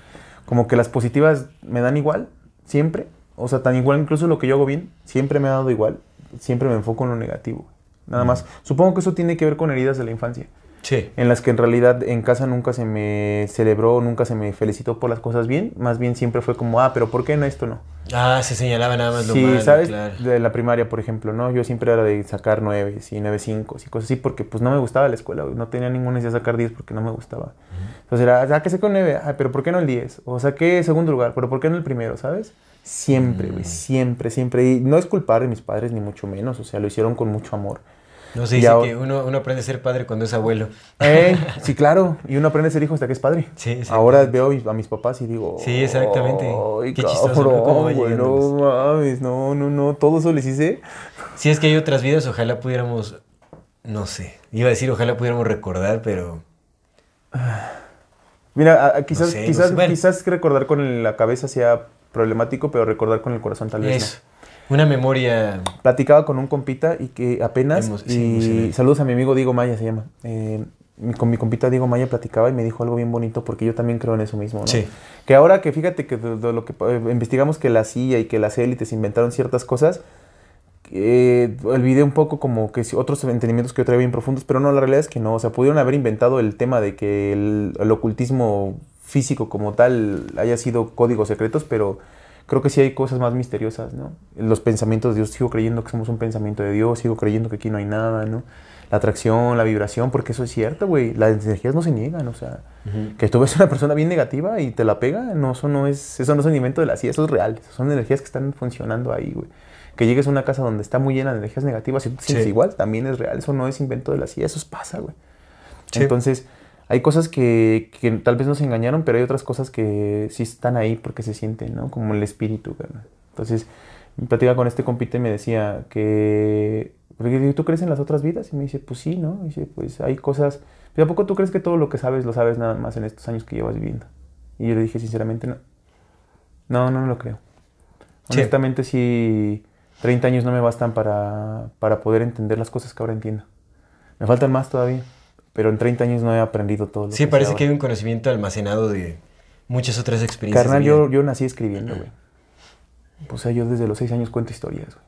Como que las positivas me dan igual, siempre. O sea, tan igual incluso lo que yo hago bien, siempre me ha dado igual. Siempre me enfoco en lo negativo. Nada más. Supongo que eso tiene que ver con heridas de la infancia Sí. en las que en realidad en casa nunca se me celebró, nunca se me felicitó por las cosas bien, más bien siempre fue como, ah, pero ¿por qué no esto no? Ah, se señalaba nada más lo Sí, malo, ¿sabes? claro. De la primaria, por ejemplo, ¿no? Yo siempre era de sacar nueve y nueve cinco y cosas así, porque pues no me gustaba la escuela, no tenía ninguna necesidad de sacar 10 porque no me gustaba. Entonces era, ah, que saqué 9, ah, pero ¿por qué no el 10? O saqué segundo lugar, pero ¿por qué no el primero, sabes? Siempre, güey, siempre, siempre. Y no es culpar de mis padres, ni mucho menos, o sea, lo hicieron con mucho amor. No se Y dice que uno, uno aprende a ser padre cuando es abuelo. Eh, <laughs> sí, claro, y uno aprende a ser hijo hasta que es padre. Sí. Ahora veo a mis, papás y digo, Sí, exactamente. Ay, Qué chistoso, ¿no? Cómo va güey, no mames, no, no, no, todo eso les hice. Si es que hay otras vidas, ojalá pudiéramos. No sé. Iba a decir, ojalá pudiéramos recordar, pero. <sighs> Mira, a- a- quizás, sé, no quizás, sé, bueno. quizás que recordar con la cabeza sea problemático, pero recordar con el corazón tal vez Eso. Una memoria. Platicaba con un compita y que apenas, Emo- y saludos a mi amigo Diego Maya se llama. Eh, con mi compita Diego Maya platicaba y me dijo algo bien bonito porque yo también creo en eso mismo, ¿no? Sí. Que ahora que fíjate que de, de lo que eh, investigamos que la CIA y que las élites inventaron ciertas cosas, eh, olvidé un poco como que otros entendimientos que yo traía bien profundos, pero no, la realidad es que no, o sea, pudieron haber inventado el tema de que el, el ocultismo físico como tal haya sido códigos secretos, pero creo que sí hay cosas más misteriosas, ¿no? Los pensamientos de Dios, sigo creyendo que somos un pensamiento de Dios, sigo creyendo que aquí no hay nada, ¿no? La atracción, la vibración, porque eso es cierto, güey, las energías no se niegan, o sea, que tú ves una persona bien negativa y te la pega, no, eso no es, eso no es un invento de la CIA, eso es real, son energías que están funcionando ahí, güey. Que llegues a una casa donde está muy llena de energías negativas y tú te sientes Sí. igual, también es real, eso no es invento de la CIA, eso pasa, güey. Sí. Entonces, hay cosas que, que tal vez nos engañaron, pero hay otras cosas que sí están ahí porque se sienten, ¿no? Como el espíritu, carnal. Entonces, me platicaba con este compite y me decía que, ¿tú crees en las otras vidas? Y me dice, pues sí, ¿no? Y dice, pues hay cosas, pero ¿a poco tú crees que todo lo que sabes lo sabes nada más en estos años que llevas viviendo? Y yo le dije, sinceramente, no. No, no, no lo creo. Sí. Honestamente, sí, 30 años no me bastan para, para poder entender las cosas que ahora entiendo. Me faltan más todavía, pero en 30 años no he aprendido todo lo Sí, parece que hay un conocimiento almacenado de muchas otras experiencias. Carnal, yo, yo nací escribiendo, güey. O sea, yo desde los 6 años cuento historias, güey.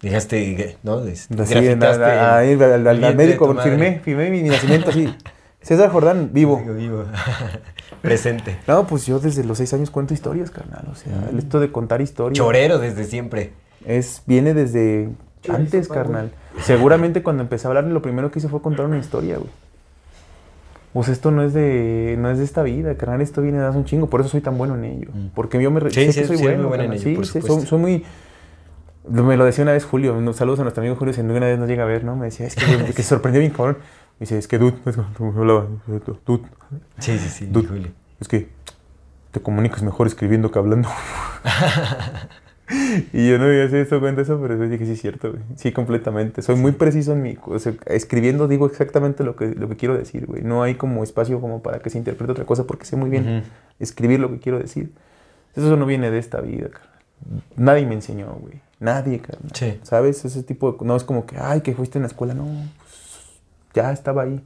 Dejaste, ¿no? Des- Así, grafitaste a- a- ahí, al, médico, firmé, firmé mi nacimiento así. César Jordán, vivo. Vivo, vivo. <laughs> Presente. No, pues yo desde los 6 años cuento historias, carnal. O sea, el esto de contar historias. Chorero desde siempre. Es, viene desde Chorizo, antes, carnal. Seguramente cuando empecé a hablar, lo primero que hice fue contar una historia, güey. Pues esto no es de no es de esta vida, carnal, esto viene de hace un chingo, por eso soy tan bueno en ello. Mm. Porque yo me Sí, sé sí, que soy sí, bueno, muy bueno en ello, sí, por sí, soy, muy me lo decía una vez Julio, saludos a nuestro amigo Julio, si una vez nos llega a ver, ¿no? Me decía, es que, <laughs> que se sorprendió bien cabrón. Me dice, es que dude, <laughs> es hablaba, dude, Sí, sí, sí, Dude. Julio. es que te comunicas mejor escribiendo que hablando. <laughs> <laughs> y yo no había eso cuenta eso, pero yo dije, sí, es cierto, güey. Sí, completamente. Soy muy preciso en mi... O sea, escribiendo digo exactamente lo que, lo que quiero decir, güey. No hay como espacio como para que se interprete otra cosa porque sé muy bien Ujú. escribir lo que quiero decir. Eso no viene de esta vida, carnal. Nadie me enseñó, güey. Nadie, carnal. Sí. ¿Sabes? Ese tipo de... No es como que, ay, que fuiste en la escuela. No, pues ya estaba ahí.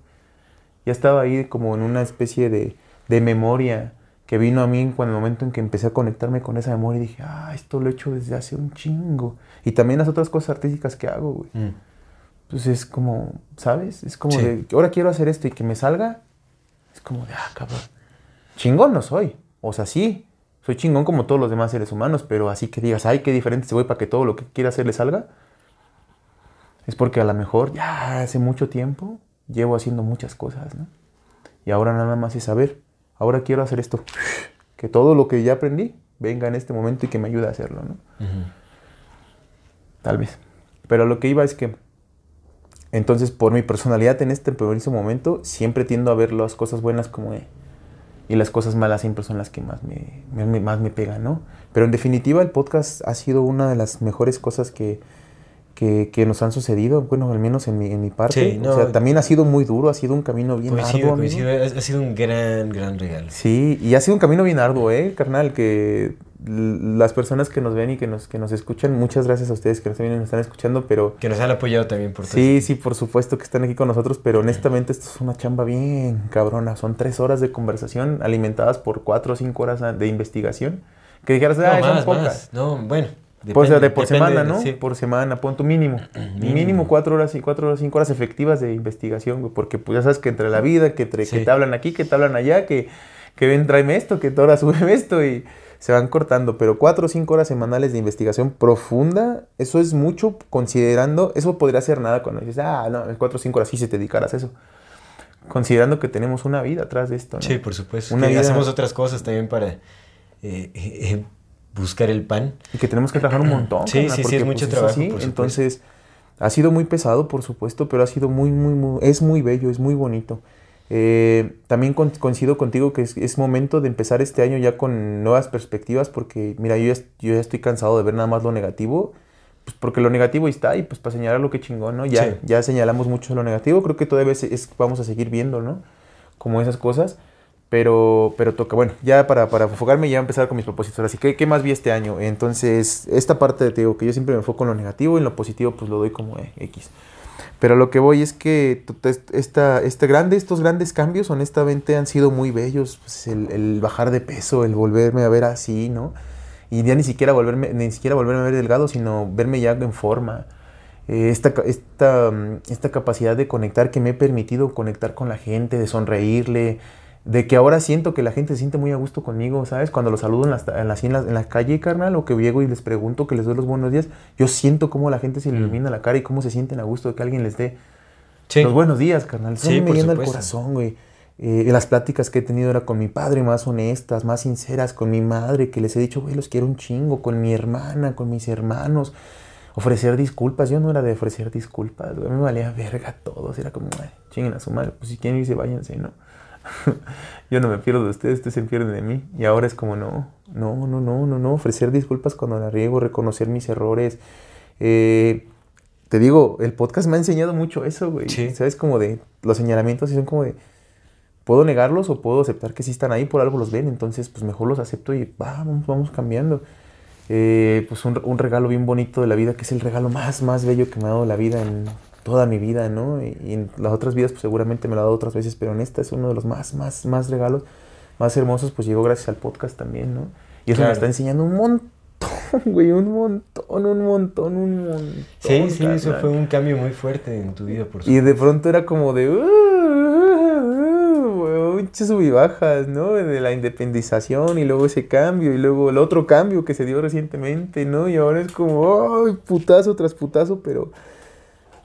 Ya estaba ahí como en una especie de, de memoria que vino a mí en cuando el momento en que empecé a conectarme con esa memoria y dije, ah, esto lo he hecho desde hace un chingo. Y también las otras cosas artísticas que hago, güey. Mm. Pues es como, ¿sabes? Es como Sí. de, ahora quiero hacer esto y que me salga. Es como de, ah, cabrón. Chingón no soy. O sea, sí. Soy chingón como todos los demás seres humanos, pero así que digas, ay, qué diferente soy para que todo lo que quiera hacer le salga. Es porque a lo mejor ya hace mucho tiempo llevo haciendo muchas cosas, ¿no? Y ahora nada más es saber, ahora quiero hacer esto. Que todo lo que ya aprendí venga en este momento y que me ayude a hacerlo, ¿no? Tal vez. Pero lo que iba es que, entonces, por mi personalidad en este preciso momento, siempre tiendo a ver las cosas buenas como. Y las cosas malas siempre son las que más me, me- más me pegan, ¿no? Pero en definitiva, el podcast ha sido una de las mejores cosas que, que, que nos han sucedido, bueno, al menos en mi, en mi parte. Sí, no, o sea, también ha sido muy duro, ha sido un camino bien Coincido, arduo, coincido. Ha, sido un gran, gran regalo. Sí, y ha sido un camino bien arduo, ¿eh, carnal? Que las personas que nos ven y que nos, que nos escuchan, muchas gracias a ustedes que nos nos están escuchando, pero Que nos han apoyado también por todo sí, sí, por supuesto que están aquí con nosotros, pero honestamente esto es una chamba bien cabrona. Son tres horas de conversación alimentadas por cuatro o cinco horas de investigación. Que dijeras, No, ah, son más, pocas. más. No, bueno. Depende- de por depende semana, ¿no? sí. Por semana, pon tu mínimo. <clears throat> Mínimo. Mínimo cuatro horas y cuatro horas, cinco horas efectivas de investigación, güey. Porque pues ya sabes que entre la vida, que, te hablan aquí, que te hablan allá, que, que ven, tráeme esto, que ahora <laughs> sube esto y se van cortando. Pero cuatro o cinco horas semanales de investigación profunda, eso es mucho considerando, eso podría ser nada cuando dices, ah, no, cuatro o cinco horas sí se te dedicaras a eso. Considerando que tenemos una vida atrás de esto, ¿no? Sí, por supuesto. Una vida- Hacemos otras cosas también para eh, eh, buscar el pan. Y que tenemos que trabajar un montón. Sí, sí, sí, es mucho trabajo, por supuesto. Entonces, ha sido muy pesado, por supuesto, pero ha sido muy, muy, muy, es muy bello, es muy bonito. Eh, también con- coincido contigo que es, es momento de empezar este año ya con nuevas perspectivas, porque, mira, yo ya, yo ya estoy cansado de ver nada más lo negativo, pues porque lo negativo está, y pues para señalar lo que chingón, ¿no? Ya, Sí. ya señalamos mucho lo negativo, creo que todavía es, es- vamos a seguir viendo, ¿no? Como esas cosas. Pero, pero toca, bueno, ya para, para enfocarme ya empezar con mis propósitos. Así que, ¿qué más vi este año? Entonces, esta parte, te digo, que yo siempre me enfoco en lo negativo y en lo positivo, pues lo doy como eh, X. Pero lo que voy es que esta, este grande, estos grandes cambios, honestamente, han sido muy bellos. Pues el, el bajar de peso, el volverme a ver así, ¿no? Y ya ni siquiera volverme, ni siquiera volverme a ver delgado, sino verme ya en forma. Eh, esta, esta, mm, esta capacidad de conectar que me he permitido conectar con la gente, de sonreírle, de que ahora siento que la gente se siente muy a gusto conmigo, ¿sabes? Cuando los saludo en la, en la, así en la, en la calle, carnal, o que llego y les pregunto, que les doy los buenos días, yo siento cómo la gente se le Mm. ilumina la cara y cómo se sienten a gusto de que alguien les dé Sí. los buenos días, carnal. Eso Sí, me llena el corazón, güey. Eh, las pláticas que he tenido era con mi padre, más honestas, más sinceras, con mi madre, que les he dicho, güey, los quiero un chingo, con mi hermana, con mis hermanos. Ofrecer disculpas, yo no era de ofrecer disculpas, güey. Me valía verga a todos. Era como, "Ay, chinguen a su madre, pues si quieren irse, váyanse, ¿no? <laughs> yo no me pierdo de ustedes, ustedes se pierden de mí. Y ahora es como, no, no, no, no, no, no. Ofrecer disculpas cuando la riego, reconocer mis errores. Eh, te digo, el podcast me ha enseñado mucho eso, güey. Sí. ¿Sabes? Como de los señalamientos y son como de. Puedo negarlos o puedo aceptar que sí están ahí, por algo los ven, entonces pues mejor los acepto y vamos, vamos cambiando. Eh, pues un, un regalo bien bonito de la vida, que es el regalo más, más bello que me ha dado la vida en toda mi vida, ¿no? Y, y en las otras vidas pues seguramente me lo ha dado otras veces, pero en esta es uno de los más, más, más regalos, más hermosos, pues llegó gracias al podcast también, ¿no? Y eso Claro. me está enseñando un montón, <laughs> güey, un montón, un montón, un montón. Sí, sí, eso carnal. fue un cambio muy fuerte en tu vida, por Y supuesto. de pronto era como de. Uh, uh, uh, muchas sub y bajas, ¿no? De la independización y luego ese cambio y luego el otro cambio que se dio recientemente, ¿no? Y ahora es como, ¡ay! Putazo tras putazo, pero.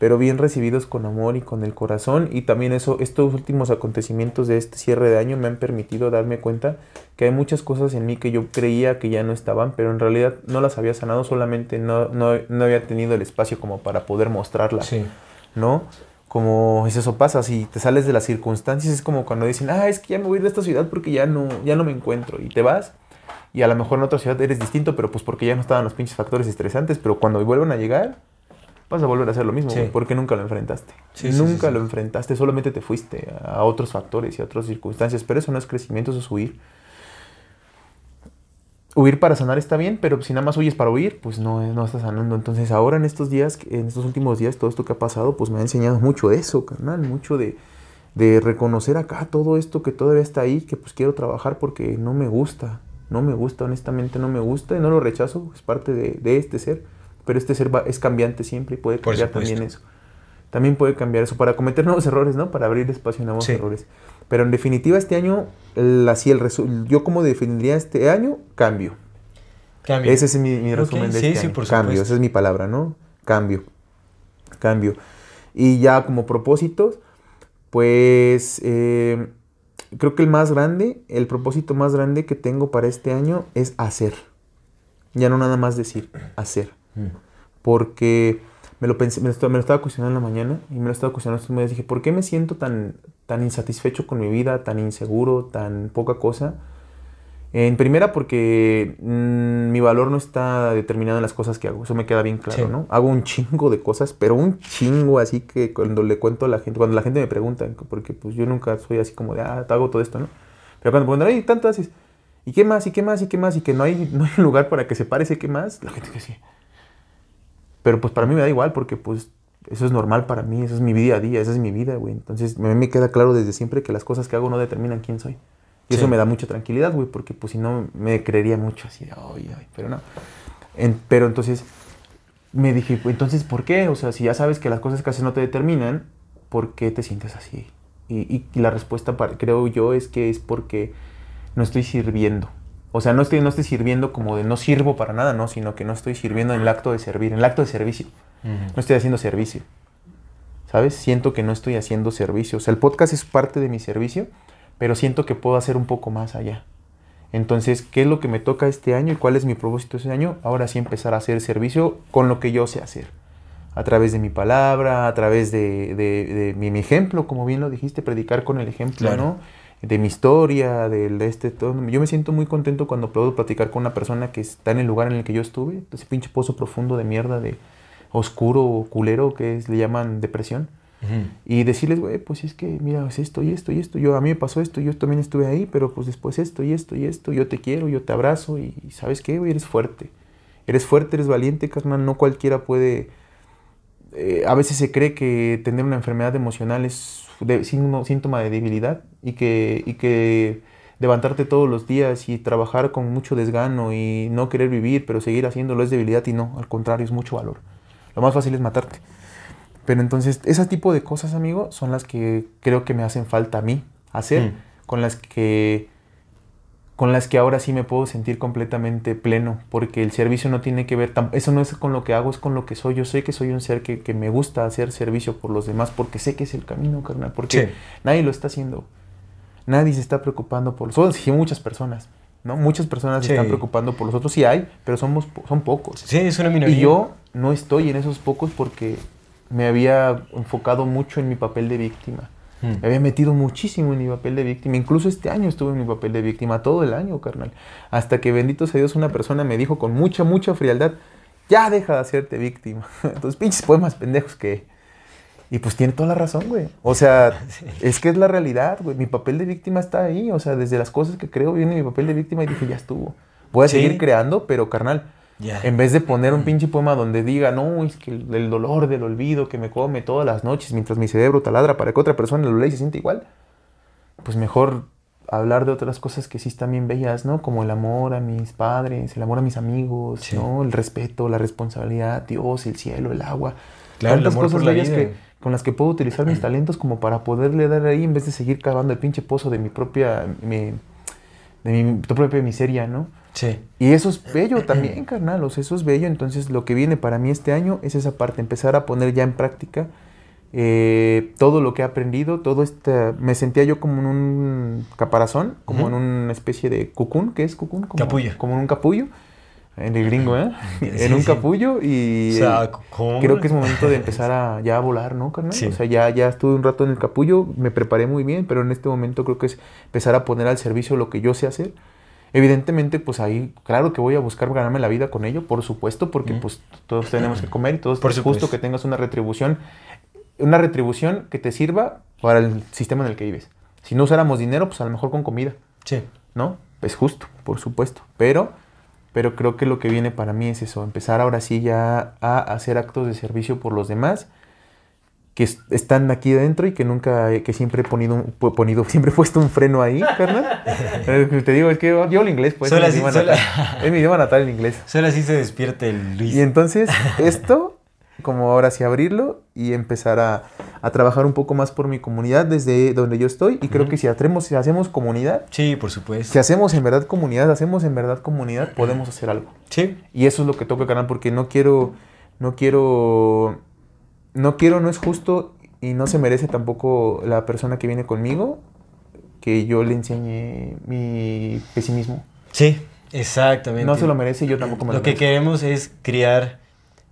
Pero bien recibidos con amor y con el corazón. Y también eso, estos últimos acontecimientos de este cierre de año me han permitido darme cuenta que hay muchas cosas en mí que yo creía que ya no estaban, pero en realidad no las había sanado, solamente no, no, no había tenido el espacio como para poder mostrarlas. Sí. ¿no? Como es eso pasa, si te sales de las circunstancias, es como cuando dicen, ah, es que ya me voy de esta ciudad porque ya no, ya no me encuentro, y te vas, Y a lo mejor en otra ciudad eres distinto, pero pues porque ya no estaban los pinches factores estresantes. Pero cuando vuelvan a llegar, vas a volver a hacer lo mismo, Sí. porque nunca lo enfrentaste. Sí, nunca sí, lo enfrentaste, solamente te fuiste a otros factores y a otras circunstancias. Pero eso no es crecimiento, eso es huir. Huir para sanar está bien, pero si nada más huyes para huir, pues no, no estás sanando. Entonces ahora en estos días, en estos últimos días, todo esto que ha pasado, pues me ha enseñado mucho de eso, carnal, mucho de, de reconocer acá todo esto que todavía está ahí, que pues quiero trabajar porque no me gusta, no me gusta, honestamente no me gusta y no lo rechazo, es parte de, de este ser, pero este ser va- es cambiante siempre y puede cambiar también eso. También puede cambiar eso para cometer <laughs> nuevos errores, ¿no? Para abrir espacio a nuevos Sí. errores. Pero en definitiva este año, así el resu- yo como definiría este año, cambio. Cambio. Ese es mi, mi resumen de sí, este sí, año. por Cambio, esa es mi palabra, ¿no? Cambio. Cambio. Y ya como propósitos, pues eh, creo que el más grande, el propósito más grande que tengo para este año es hacer. Ya no nada más decir, hacer. Mm. Porque me lo, pensé, me, lo estaba, me lo estaba cuestionando en la mañana y me lo estaba cuestionando estos meses. Dije, ¿por qué me siento tan, tan insatisfecho con mi vida, tan inseguro, tan poca cosa? En primera, porque mm, mi valor no está determinado en las cosas que hago. Eso me queda bien claro, Sí. ¿no? Hago un chingo de cosas, pero un chingo así que cuando le cuento a la gente, cuando la gente me pregunta, porque pues yo nunca soy así como de, ah, te hago todo esto, ¿no? Pero cuando me preguntan, ay, tanto haces, ¿y qué más? ¿Y qué más? ¿Y qué más? Y que no hay, <laughs> no hay lugar para que se pare ese qué más, la gente que sí. Pero pues para mí me da igual, porque pues eso es normal para mí, eso es mi día a día, esa es mi vida, güey. Entonces a mí me queda claro desde siempre que las cosas que hago no determinan quién soy. Y eso me da mucha tranquilidad, güey, porque pues si no me creería mucho así de, ay, ay, pero no. En- pero entonces me dije, pues, entonces, ¿por qué? O sea, si ya sabes que las cosas que haces no te determinan, ¿por qué te sientes así? Y, y- y la respuesta, para- creo yo, es que es porque no estoy sirviendo. O sea, no estoy, no estoy sirviendo como de no sirvo para nada, no, sino que no estoy sirviendo en el acto de servir, en el acto de servicio. No estoy haciendo servicio. ¿Sabes? Siento que no estoy haciendo servicio. O sea, el podcast es parte de mi servicio, pero siento que puedo hacer un poco más allá. Entonces, ¿qué es lo que me toca este año y cuál es mi propósito este año? Ahora sí empezar a hacer servicio con lo que yo sé hacer. A través de mi palabra, a través de, de- de mi, mi ejemplo, como bien lo dijiste, predicar con el ejemplo, Claro. ¿no? De mi historia, del- de este todo. Yo me siento muy contento cuando puedo platicar con una persona que está en el lugar en el que yo estuve, ese pinche pozo profundo de mierda, de oscuro, culero, que es, le llaman depresión. Y decirles, güey, pues es que, mira, es esto y esto y esto. Yo, a mí me pasó esto, yo también estuve ahí, pero pues después esto y esto y esto. Yo te quiero, yo te abrazo y, y ¿sabes qué, güey? Eres fuerte. Eres fuerte, eres valiente, carnal. No cualquiera puede... eh, a veces se cree que tener una enfermedad emocional es de- signo- síntoma de debilidad y que, y que levantarte todos los días y trabajar con mucho desgano y no querer vivir, pero seguir haciéndolo es debilidad y no, al contrario, es mucho valor. Lo más fácil es matarte. Pero entonces, ese tipo de cosas, amigo, son las que creo que me hacen falta a mí hacer, Mm. con las que con las que ahora sí me puedo sentir completamente pleno, porque el servicio no tiene que ver, eso no es con lo que hago, es con lo que soy. Yo sé que soy un ser que, que me gusta hacer servicio por los demás, porque sé que es el camino, carnal, porque Sí. nadie lo está haciendo. Nadie se está preocupando por los otros, sí, muchas personas, ¿no? Muchas personas se están preocupando por los otros, sí hay, pero somos, son pocos. Sí, es una minoría. Y yo no estoy en esos pocos porque me había enfocado mucho en mi papel de víctima. Mm. Me había metido muchísimo en mi papel de víctima. Incluso este año estuve en mi papel de víctima, todo el año, carnal. Hasta que, bendito sea Dios, una persona me dijo con mucha, mucha frialdad, ya deja de hacerte víctima. <laughs> Entonces, pinches poemas pendejos que... Y pues tiene toda la razón, güey. O sea, <laughs> es que es la realidad, güey. Mi papel de víctima está ahí. O sea, desde las cosas que creo viene mi papel de víctima y dije, ya estuvo. Voy a Sí. seguir creando, pero carnal, En vez de poner un pinche poema donde diga, no, es que el, el dolor del olvido que me come todas las noches mientras mi cerebro taladra para que otra persona lo lea y se siente igual, pues mejor hablar de otras cosas que sí están bien bellas, ¿no? Como el amor a mis padres, el amor a mis amigos, Sí. ¿no? El respeto, la responsabilidad, Dios, el cielo, el agua. Claro, el Tantas amor cosas por la bellas vida. que, con las que puedo utilizar mis <clears throat> talentos como para poderle dar ahí en vez de seguir cavando el pinche pozo de mi propia, mi- de mi propia miseria, ¿no? Sí. Y eso es bello también, <clears throat> carnal. O sea, eso es bello. Entonces, lo que viene para mí este año es esa parte, empezar a poner ya en práctica eh, todo lo que he aprendido. Todo este. Me sentía yo como en un caparazón, como en una especie de cucún. ¿Qué es cucún? Como, Capullo. Como en un capullo. En el gringo, ¿eh? <laughs> Sí, en un sí. capullo y. O sea, eh, ¿cómo? Creo que es momento de empezar a ya a volar, ¿no, carnal? Sí. O sea, ya, ya estuve un rato en el capullo, me preparé muy bien, pero en este momento creo que es empezar a poner al servicio lo que yo sé hacer. Evidentemente, pues ahí, claro que voy a buscar ganarme la vida con ello, por supuesto, porque pues todos tenemos que comer y todos Por es justo que tengas una retribución, una retribución que te sirva para el sistema en el que vives. Si no usáramos dinero, pues a lo mejor con comida, Sí. ¿no? Es justo, por supuesto. Pero, pero creo que lo que viene para mí es eso, empezar ahora sí ya a hacer actos de servicio por los demás que es- están aquí dentro y que nunca, que siempre he ponido, ponido, <laughs> siempre he puesto un freno ahí, carnal. Eh, Te digo, es que yo, el inglés, pues, Solo es mi, así- idioma natal. es mi idioma natal el inglés. Solo así se despierta el Luis. Y entonces, esto, como ahora sí abrirlo y empezar a, a trabajar un poco más por mi comunidad desde donde yo estoy. Y creo que si hacemos, si hacemos comunidad, Sí, por supuesto. si hacemos en verdad comunidad, hacemos en verdad comunidad, podemos hacer algo. Sí. Y eso es lo que toca canal porque no quiero, no quiero, no quiero, no es justo y no se merece tampoco la persona que viene conmigo que yo le enseñe mi pesimismo. Sí, exactamente. No se lo merece y yo tampoco me lo, Lo que queremos es criar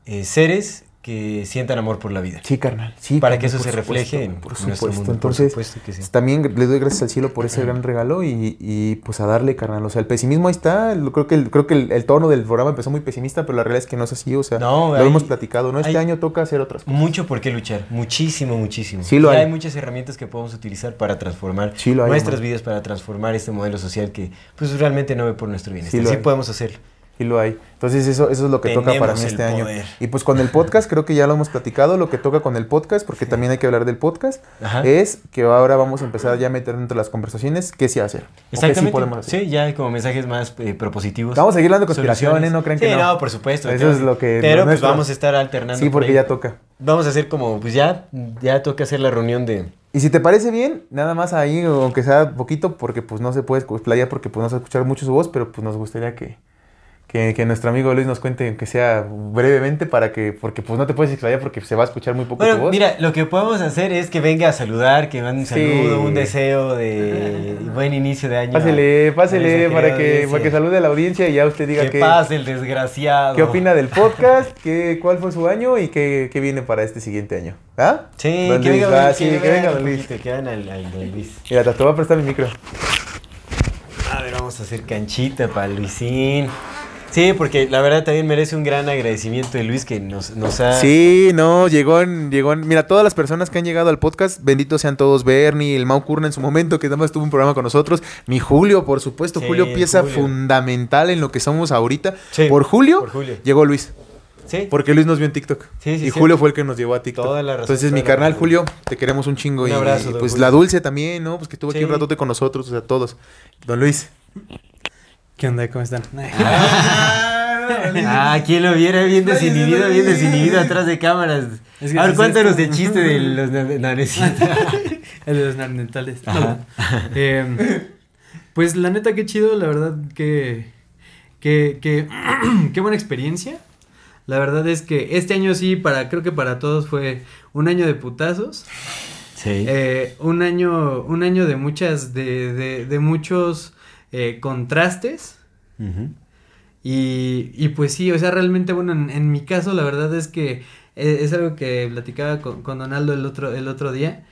eh, seres que sientan amor por la vida. Sí, carnal. Sí, Para carnal, que eso se refleje en por nuestro supuesto. mundo. Entonces, por supuesto que sí. también le doy gracias al cielo por ese gran regalo y, y, pues a darle, carnal. O sea, el pesimismo ahí está. Creo que, el, creo que el, el tono del programa empezó muy pesimista, pero la realidad es que no es así. O sea, No, lo hay- hemos platicado. ¿no? Este año toca hacer otras cosas. Mucho por qué luchar, muchísimo, muchísimo. Sí lo hay. hay muchas herramientas que podemos utilizar para transformar Sí lo hay, nuestras vidas, para transformar este modelo social que pues realmente no ve por nuestro bienestar. Sí Sí, lo podemos hacerlo. Sí lo hay. Entonces eso, eso es lo que toca para mí este año. Y pues con el podcast, creo que ya lo hemos platicado, lo que toca con el podcast, porque también hay que hablar del podcast, Ajá. es que ahora vamos a empezar ya a meter dentro de las conversaciones qué sí hacer. o qué sí Exactamente. podemos hacer. Sí, ya hay como mensajes más eh, propositivos. Vamos a seguir hablando de conspiraciones, no crean sí, que no. no, por supuesto. Eso claro. es lo que- Pero pues vamos a estar alternando. Sí, por porque ya toca. Vamos a hacer como, pues ya, ya toca hacer la reunión de... Y si te parece bien, nada más ahí, aunque sea poquito, porque pues no se puede explayar, porque pues no se escuchar mucho su voz, pero pues nos gustaría que, que, que nuestro amigo Luis nos cuente, aunque sea brevemente, para que, porque pues no te puedes explayar porque se va a escuchar muy poco tu voz. mira, lo que podemos hacer es que venga a saludar, que mande un Sí. saludo, un deseo de <laughs> buen inicio de año. Pásele, pásele, para que, audiencia. para que salude a la audiencia y ya usted diga Que qué, pase el desgraciado. qué opina del podcast, qué, cuál fue su año y qué, qué viene para este siguiente año. ¿Ah? Sí, Don que Luis, venga, va, Luis, sí, que venga, don Luis. poquito, que vean al, al don Luis. Mira, te voy a prestar mi micro. A ver, vamos a hacer canchita para Luisín. Sí, porque la verdad también merece un gran agradecimiento de Luis que nos, nos ha... Sí, no, llegó en, llegó en- Mira, todas las personas que han llegado al podcast, benditos sean todos. Bernie, el Mau Curna en su momento, que nada más tuvo un programa con nosotros. Mi Julio, por supuesto. Sí, Julio, pieza Julio. fundamental en lo que somos ahorita. Sí, por, Julio, por Julio. llegó Luis. Sí, Porque Luis nos vio en TikTok. Sí, sí, y. Julio fue el que nos llevó a TikTok. Toda la razón, Entonces, mi carnal. Julio, te queremos un chingo. Un y abrazo, don pues la Dulce también, ¿no? Pues que estuvo aquí un ratote con nosotros, o sea, todos. Don Luis. ¿Qué onda? ¿Cómo están? Ah, <laughs> ¿quién lo viera bien desinhibido, bien desinhibido atrás de cámaras? Es que a ver, cuéntanos el chiste de los na- no, no es cierto. El de los narnetales. Eh, pues la neta, qué chido, la verdad que. que, que <clears throat> qué buena experiencia. La verdad es que este año sí, para, creo que para todos fue un año de putazos. Sí. Eh, un año, un año de muchas, de, de, de muchos eh, contrastes. Y, y pues sí, o sea, realmente, bueno, en, en mi caso, la verdad es que eh, es algo que platicaba con, con Donaldo el otro, el otro día.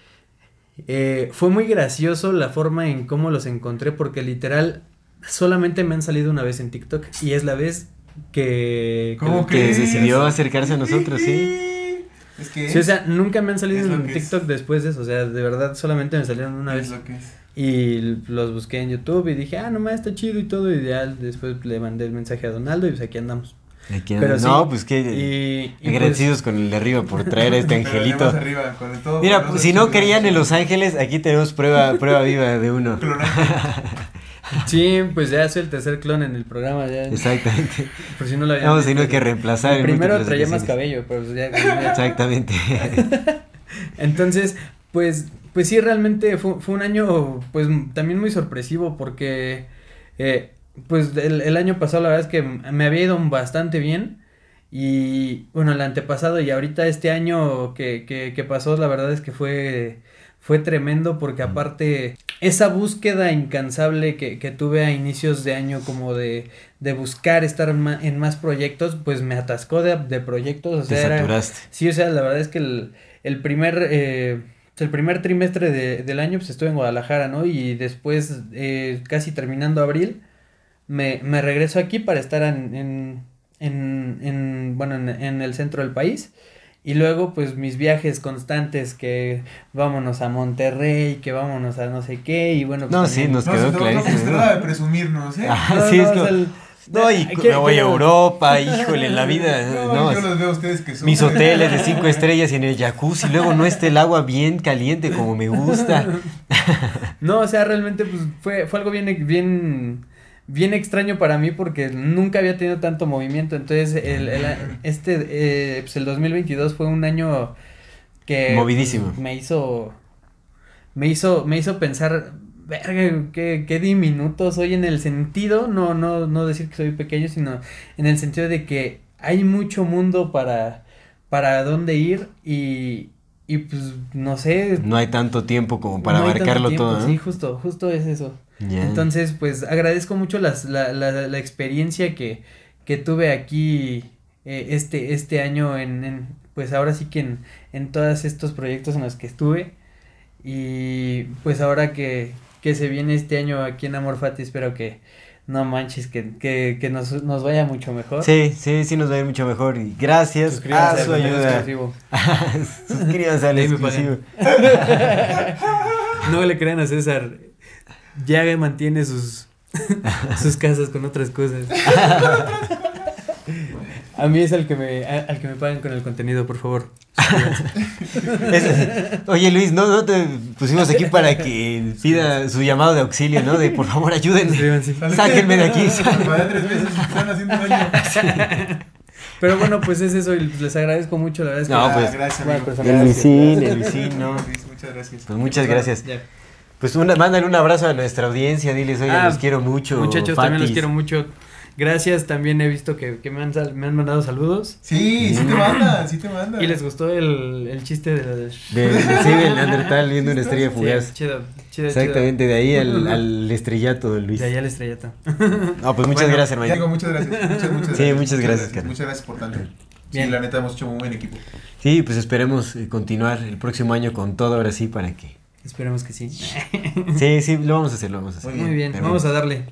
Eh, fue muy gracioso la forma en cómo los encontré, porque literal solamente me han salido una vez en TikTok y es la vez que. ¿Cómo que- decidió acercarse a nosotros, sí. Es que Sí, o sea, nunca me han salido en es. TikTok después de eso, o sea, de verdad solamente me salieron una vez. Y los busqué en YouTube y dije, ah, nomás está chido y todo. Y ya después le mandé el mensaje a Donaldo y pues aquí andamos. Aquí Pero anda. sí, no, pues que Y, y agradecidos con el de arriba por traer a este <laughs> angelito. Mira, pues, si no creían en Los Ángeles, aquí tenemos prueba, prueba viva de uno. <laughs> pues, <laughs> sí, pues ya soy el tercer clon en el programa. Ya, Exactamente. por si no lo habían Vamos tener que reemplazar. El primero traía más cabello, pero pues ya- Exactamente. Entonces, pues, pues sí, realmente fue, fue un año, pues, también muy sorpresivo porque, eh, pues, el, el año pasado la verdad es que me había ido bastante bien y, bueno, el antepasado y ahorita este año que, que, que pasó, la verdad es que fue, fue tremendo porque aparte esa búsqueda incansable que, que tuve a inicios de año como de, de buscar estar ma- en más proyectos, pues me atascó de, de proyectos, o Te sea, era- saturaste. Sí, o sea, la verdad es que el, el primer eh, el primer trimestre de- del año pues estuve en Guadalajara, ¿no? Y después, eh, casi terminando abril, me, me regreso aquí para estar en, en, en, en, bueno, en, en el centro del país. Y luego, pues, mis viajes constantes, que vámonos a Monterrey, que vámonos a no sé qué, y bueno, pues No, también- sí, nos No, quedó no, no, clarísimo. trata de presumirnos. Ah, No, sí, no, es o como- sea, el- No, y me voy a Europa, <laughs> híjole, la vida. No, no, yo los veo a ustedes que son. mis <laughs> hoteles de cinco estrellas y en el jacuzzi, luego no esté el agua bien caliente como me gusta. <laughs> No, o sea, realmente pues fue, fue algo bien, bien, bien extraño para mí porque nunca había tenido tanto movimiento. Entonces, el, el- este, eh, pues el 2022 fue un año que Movidísimo. me hizo, me hizo, me hizo pensar, verga, qué, qué diminuto soy en el sentido, no, no, no decir que soy pequeño, sino en el sentido de que hay mucho mundo para, para dónde ir y, y pues no sé, No hay tanto tiempo como para no abarcarlo tiempo, todo, ¿no? Sí, justo, justo es eso. Entonces, pues agradezco mucho las, la, la, la experiencia que, que tuve aquí eh, este, este año en, en, pues ahora sí que en, en todos estos proyectos en los que estuve. Y pues ahora que, que se viene este año aquí en Amor Fati, espero que no manches, que, que, que nos, nos vaya mucho mejor. Sí, sí, sí nos va a ir mucho mejor. Y gracias Suscríbanse a al su ayuda. <laughs> Suscríbanse al exclusivo. No le crean a César. Ya mantiene sus, <laughs> sus casas con otras cosas. <laughs> A mí es al que me, a- al que me pagan con el contenido, por favor. <laughs> Es- oye Luis, no, no te pusimos aquí para que pida su llamado de auxilio, ¿no? De por favor ayúdenme. Sáquenme de aquí. Para tres meses están haciendo daño. <laughs> Pero bueno, pues es eso y pues les agradezco mucho, la verdad es que... No, pues, gracias, amigo. persona. El Gracias. Luisín, el Luisín, no. Luis, Muchas gracias. Pues muchas gracias. Pues una, mándale un abrazo a nuestra audiencia, diles, oye, Ah, los quiero mucho. Muchachos, también los quiero mucho. Gracias, también he visto que, que me, han, sal- me han mandado saludos. Sí, sí te manda, sí te manda. Y les gustó el, el chiste de... De, de- <laughs> sí, del Neandertal viendo una estrella Sí, fugaz. chido, chido, Exactamente, de ahí al, al estrellato, chido. Luis. De allá el estrellato. <laughs> No, pues muchas Bueno, gracias, hermano. digo, muchas gracias. Muchas, muchas Sí, muchas gracias. Muchas gracias por tanto. Sí, Bien. la neta hemos hecho muy buen equipo. Sí, pues esperemos eh, continuar el próximo año con todo ahora sí para que. Esperemos que sí. Sí, sí, lo vamos a hacer, lo vamos a hacer. Muy bien, Pero- vamos a darle.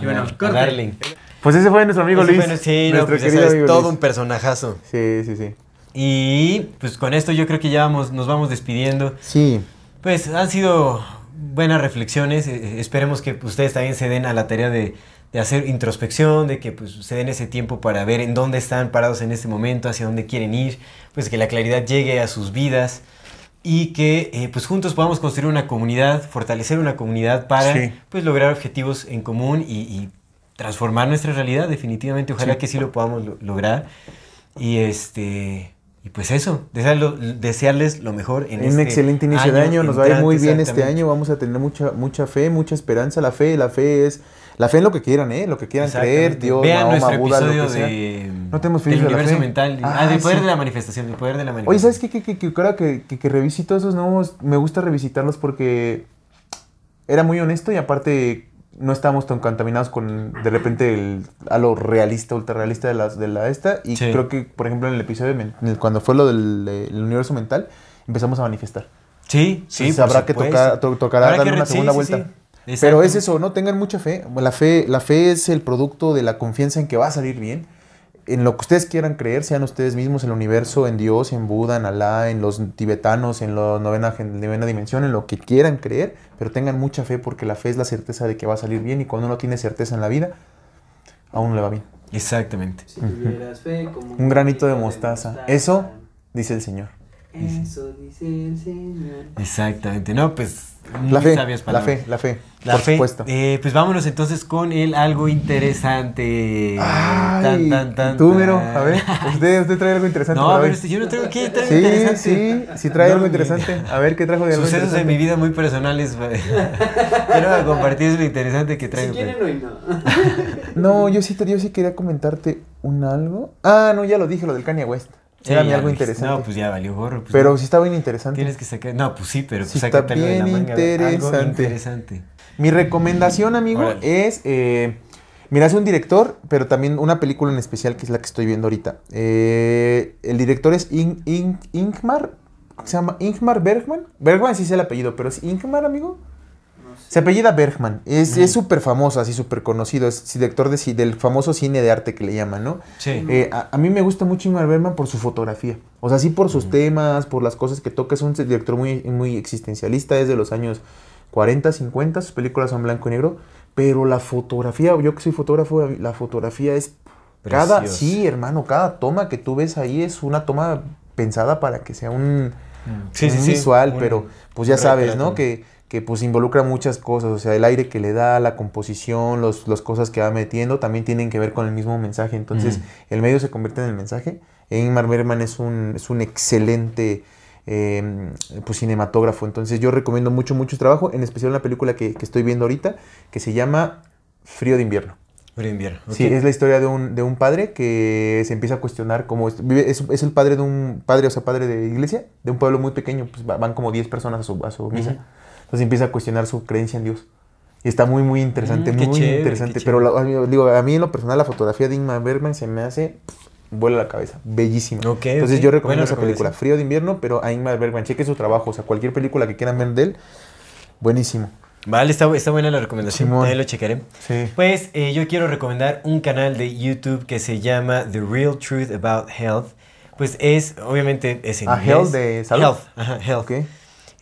Y bueno, a corte. darle. Pues ese fue nuestro amigo Ese Luis. fue- sí, no, nuestro pues ya querido amigo todo Luis. un personajazo. Sí, sí, sí. Y pues con esto yo creo que ya vamos, nos vamos despidiendo. Sí. Pues han sido buenas reflexiones. eh, esperemos que ustedes también se den a la tarea de, de hacer introspección, de que pues, se den ese tiempo para ver en dónde están parados en este momento, hacia dónde quieren ir, pues que la claridad llegue a sus vidas y que eh, pues juntos podamos construir una comunidad, fortalecer una comunidad para Sí. pues lograr objetivos en común y, y transformar nuestra realidad definitivamente. Ojalá Sí. que sí lo podamos lo- lograr. Y este y pues eso, desearlo- desearles lo mejor en un este excelente inicio de año, nos va a ir muy bien este año, vamos a tener mucha mucha fe, mucha esperanza, la fe, la fe es la fe en lo que quieran, eh, lo que quieran creer. Dios, Vean Mahoma, nuestro Buda, lo episodio que sea. de No tenemos del de la universo fe. mental, ah, Ah, del poder sí. de la manifestación, del poder de la Oye, manifestación. ¿sabes qué? Que, que, que, que, que revisito esos nuevos, me gusta revisitarlos porque era muy honesto y aparte no estábamos tan contaminados con de repente el, a lo realista, ultra realista de, las, de la esta. Y Sí. creo que, por ejemplo, en el episodio, men- en el- cuando fue lo del el universo mental, empezamos a manifestar. Sí, sí, Entonces, habrá que tocar, to- tocará Habrá darle que una sí, segunda sí, vuelta. Pero es eso, ¿no? Tengan mucha fe. La fe. La fe es el producto de la confianza en que va a salir bien. En lo que ustedes quieran creer, sean ustedes mismos, en el universo, en Dios, en Buda, en Alá, en los tibetanos, en la novena, gen- novena dimensión, en lo que quieran creer, pero tengan mucha fe porque la fe es la certeza de que va a salir bien y cuando uno tiene certeza en la vida, a uno le va bien. Exactamente. Si tuvieras fe como Un granito de mostaza. Eso dice el Señor. Eso dice el Señor. Exactamente. No, pues La fe, la fe, la fe, La por fe. supuesto. Eh, pues vámonos entonces con el algo interesante. Ay, Tan, tan, tan, tú. Miro, a ver, usted, usted trae algo interesante No, pero este, yo no tengo que traer Sí, interesante. sí, sí trae No, algo interesante. A ver, ¿qué trajo de algo Sucesos de mi vida muy personales. <laughs> Quiero compartir lo interesante que Si traigo. quieren hoy no. <laughs> No, yo sí, te- yo sí quería comentarte un algo. Ah, no, ya lo dije, lo del Kanye West. Sí, Era algo interesante. No, pues ya valió gorro. pues Pero no. sí está bien interesante. Tienes que sacar. No, pues sí, pero pues Sí, está de la bien manga. Algo interesante. interesante. Mi recomendación, amigo, Órale. es. Eh, mira, es un director, pero también una película en especial que es la que estoy viendo ahorita. Eh, el director es In- In- Ingmar. ¿Se llama Ingmar Bergman? Bergman sí es el apellido, pero es Ingmar, amigo. Se apellida Bergman. Es es súper famoso, así súper conocido. Es director de, del famoso cine de arte que le llaman, ¿no? Sí. Eh, a, a mí me gusta mucho Ingmar Bergman por su fotografía. O sea, sí por sus temas, por las cosas que toca. Es un director muy, muy existencialista. Es de los años 40, 50. Sus películas son blanco y negro. Pero la fotografía, yo que soy fotógrafo, la fotografía es... Cada, Preciosa. sí, hermano, cada toma que tú ves ahí es una toma pensada para que sea un, Sí, sí, un sí. visual, Un- pero pues ya sabes. ¿no? Que, que pues involucra muchas cosas, o sea, el aire que le da, la composición, los, las cosas que va metiendo, también tienen que ver con el mismo mensaje. Entonces, Mm. el medio se convierte en el mensaje. Ingmar Bergman es un, es un excelente eh, pues, cinematógrafo. Entonces, yo recomiendo mucho, mucho trabajo, en especial una película que, que estoy viendo ahorita, que se llama Frío de invierno. Frío de invierno. Sí, es la historia de un, de un padre que se empieza a cuestionar cómo es, es, es el padre de un padre, o sea, padre de iglesia, de un pueblo muy pequeño, pues va- van como 10 personas a su, a su misa. Entonces empieza a cuestionar su creencia en Dios. Y está muy, muy interesante, Mm, muy chévere, interesante. Pero la- a mí- digo, a mí en lo personal la fotografía de Ingmar Bergman se me hace vuela la cabeza, bellísima. Ok, Entonces ok. yo recomiendo Buena esa película. Frío de invierno, pero a Ingmar Bergman, cheque su trabajo, o sea, cualquier película que quieran ver de él, buenísimo. Vale, está, está buena la recomendación. Simón. Ahí lo checaré. Sí. Pues eh, yo quiero recomendar un canal de YouTube que se llama The Real Truth About Health. Pues es, obviamente, es en Ah, inglés. health de salud. Health, ajá, health. Ok.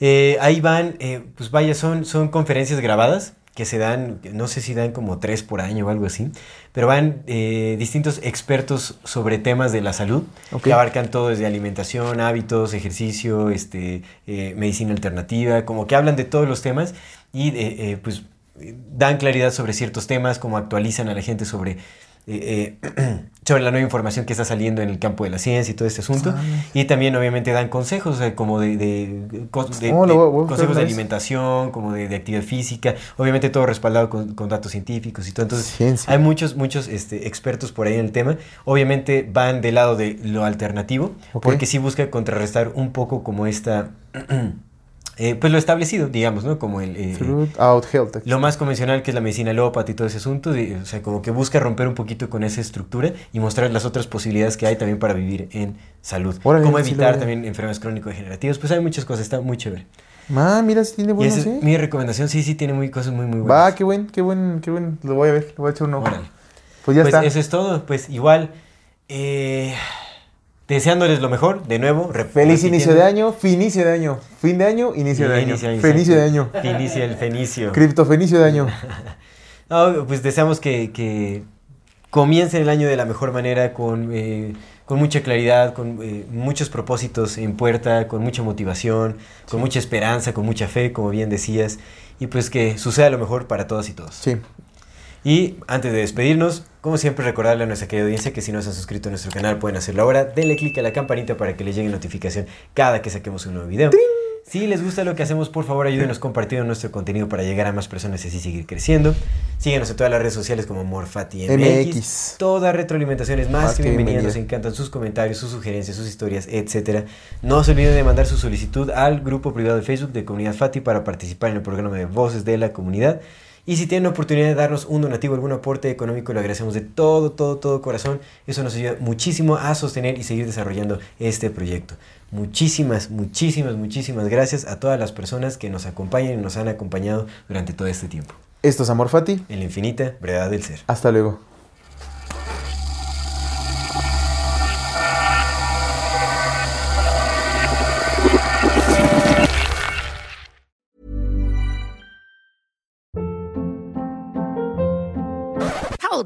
Eh, ahí van, eh, pues vaya, son, son conferencias grabadas que se dan, no sé si dan como tres por año o algo así, pero van eh, distintos expertos sobre temas de la salud, que abarcan todo desde alimentación, hábitos, ejercicio, este, eh, medicina alternativa, como que hablan de todos los temas y eh, pues dan claridad sobre ciertos temas, como actualizan a la gente sobre... eh, eh, <clears throat> sobre la nueva información que está saliendo en el campo de la ciencia y todo este asunto. Ah. Y también obviamente dan consejos, o sea, como de, de- cos- de- Oh, de consejos de alimentación, como de, actividad física, obviamente todo respaldado con, con datos científicos y todo. Entonces, Ciencia. hay muchos, muchos este, expertos por ahí en el tema. Obviamente van del lado de lo alternativo, porque sí busca contrarrestar un poco como esta... <clears throat> eh, pues lo establecido, digamos, ¿no? Como el... eh, Fruit Out Health. lo más convencional que es la medicina alópata y todo ese asunto, de- o sea, como que busca romper un poquito con esa estructura y mostrar las otras posibilidades que hay también para vivir en salud. Órale, Cómo sí lo evitar también enfermedades crónico-degenerativas, pues hay muchas cosas, está muy chévere. Ah, mira, si tiene es ¿eh? mi recomendación, sí, sí, tiene muy, cosas muy, muy Va, buenas. qué buen, qué buen, qué buen. Lo voy a ver, le voy a echar un ojo. Órale. Pues ya pues está. eso es todo, pues igual, eh, deseándoles lo mejor, de nuevo. Feliz inicio de año, finicio de año. Fin de año, inicio de año. Inicio de año, Fenicio de año. Finicio, el fenicio. Criptofenicio de año. No, pues deseamos que, que comiencen el año de la mejor manera, con, eh, con mucha claridad, con eh, muchos propósitos en puerta, con mucha motivación, con mucha esperanza, con mucha fe, como bien decías, y pues que suceda lo mejor para todos y todos. Sí. Y antes de despedirnos, como siempre, recordarle a nuestra querida audiencia que si no se han suscrito a nuestro canal pueden hacerlo ahora. Denle click a la campanita para que les llegue notificación cada que saquemos un nuevo video. Si les gusta lo que hacemos, por favor ayúdenos compartiendo nuestro contenido para llegar a más personas y así seguir creciendo. Síguenos en todas las redes sociales como MorfatiMX. MX. Toda retroalimentación es más, Más que que bienvenida. bienvenida. Nos encantan sus comentarios, sus sugerencias, sus historias, etcétera. No se olviden de mandar su solicitud al grupo privado de Facebook de Comunidad Fati para participar en el programa de Voces de la Comunidad. Y si tienen la oportunidad de darnos un donativo, algún aporte económico, lo agradecemos de todo, todo, todo corazón. Eso nos ayuda muchísimo a sostener y seguir desarrollando este proyecto. Muchísimas, muchísimas, muchísimas gracias a todas las personas que nos acompañan y nos han acompañado durante todo este tiempo. Esto es Amor Fati. En la infinita brevedad del ser. Hasta luego.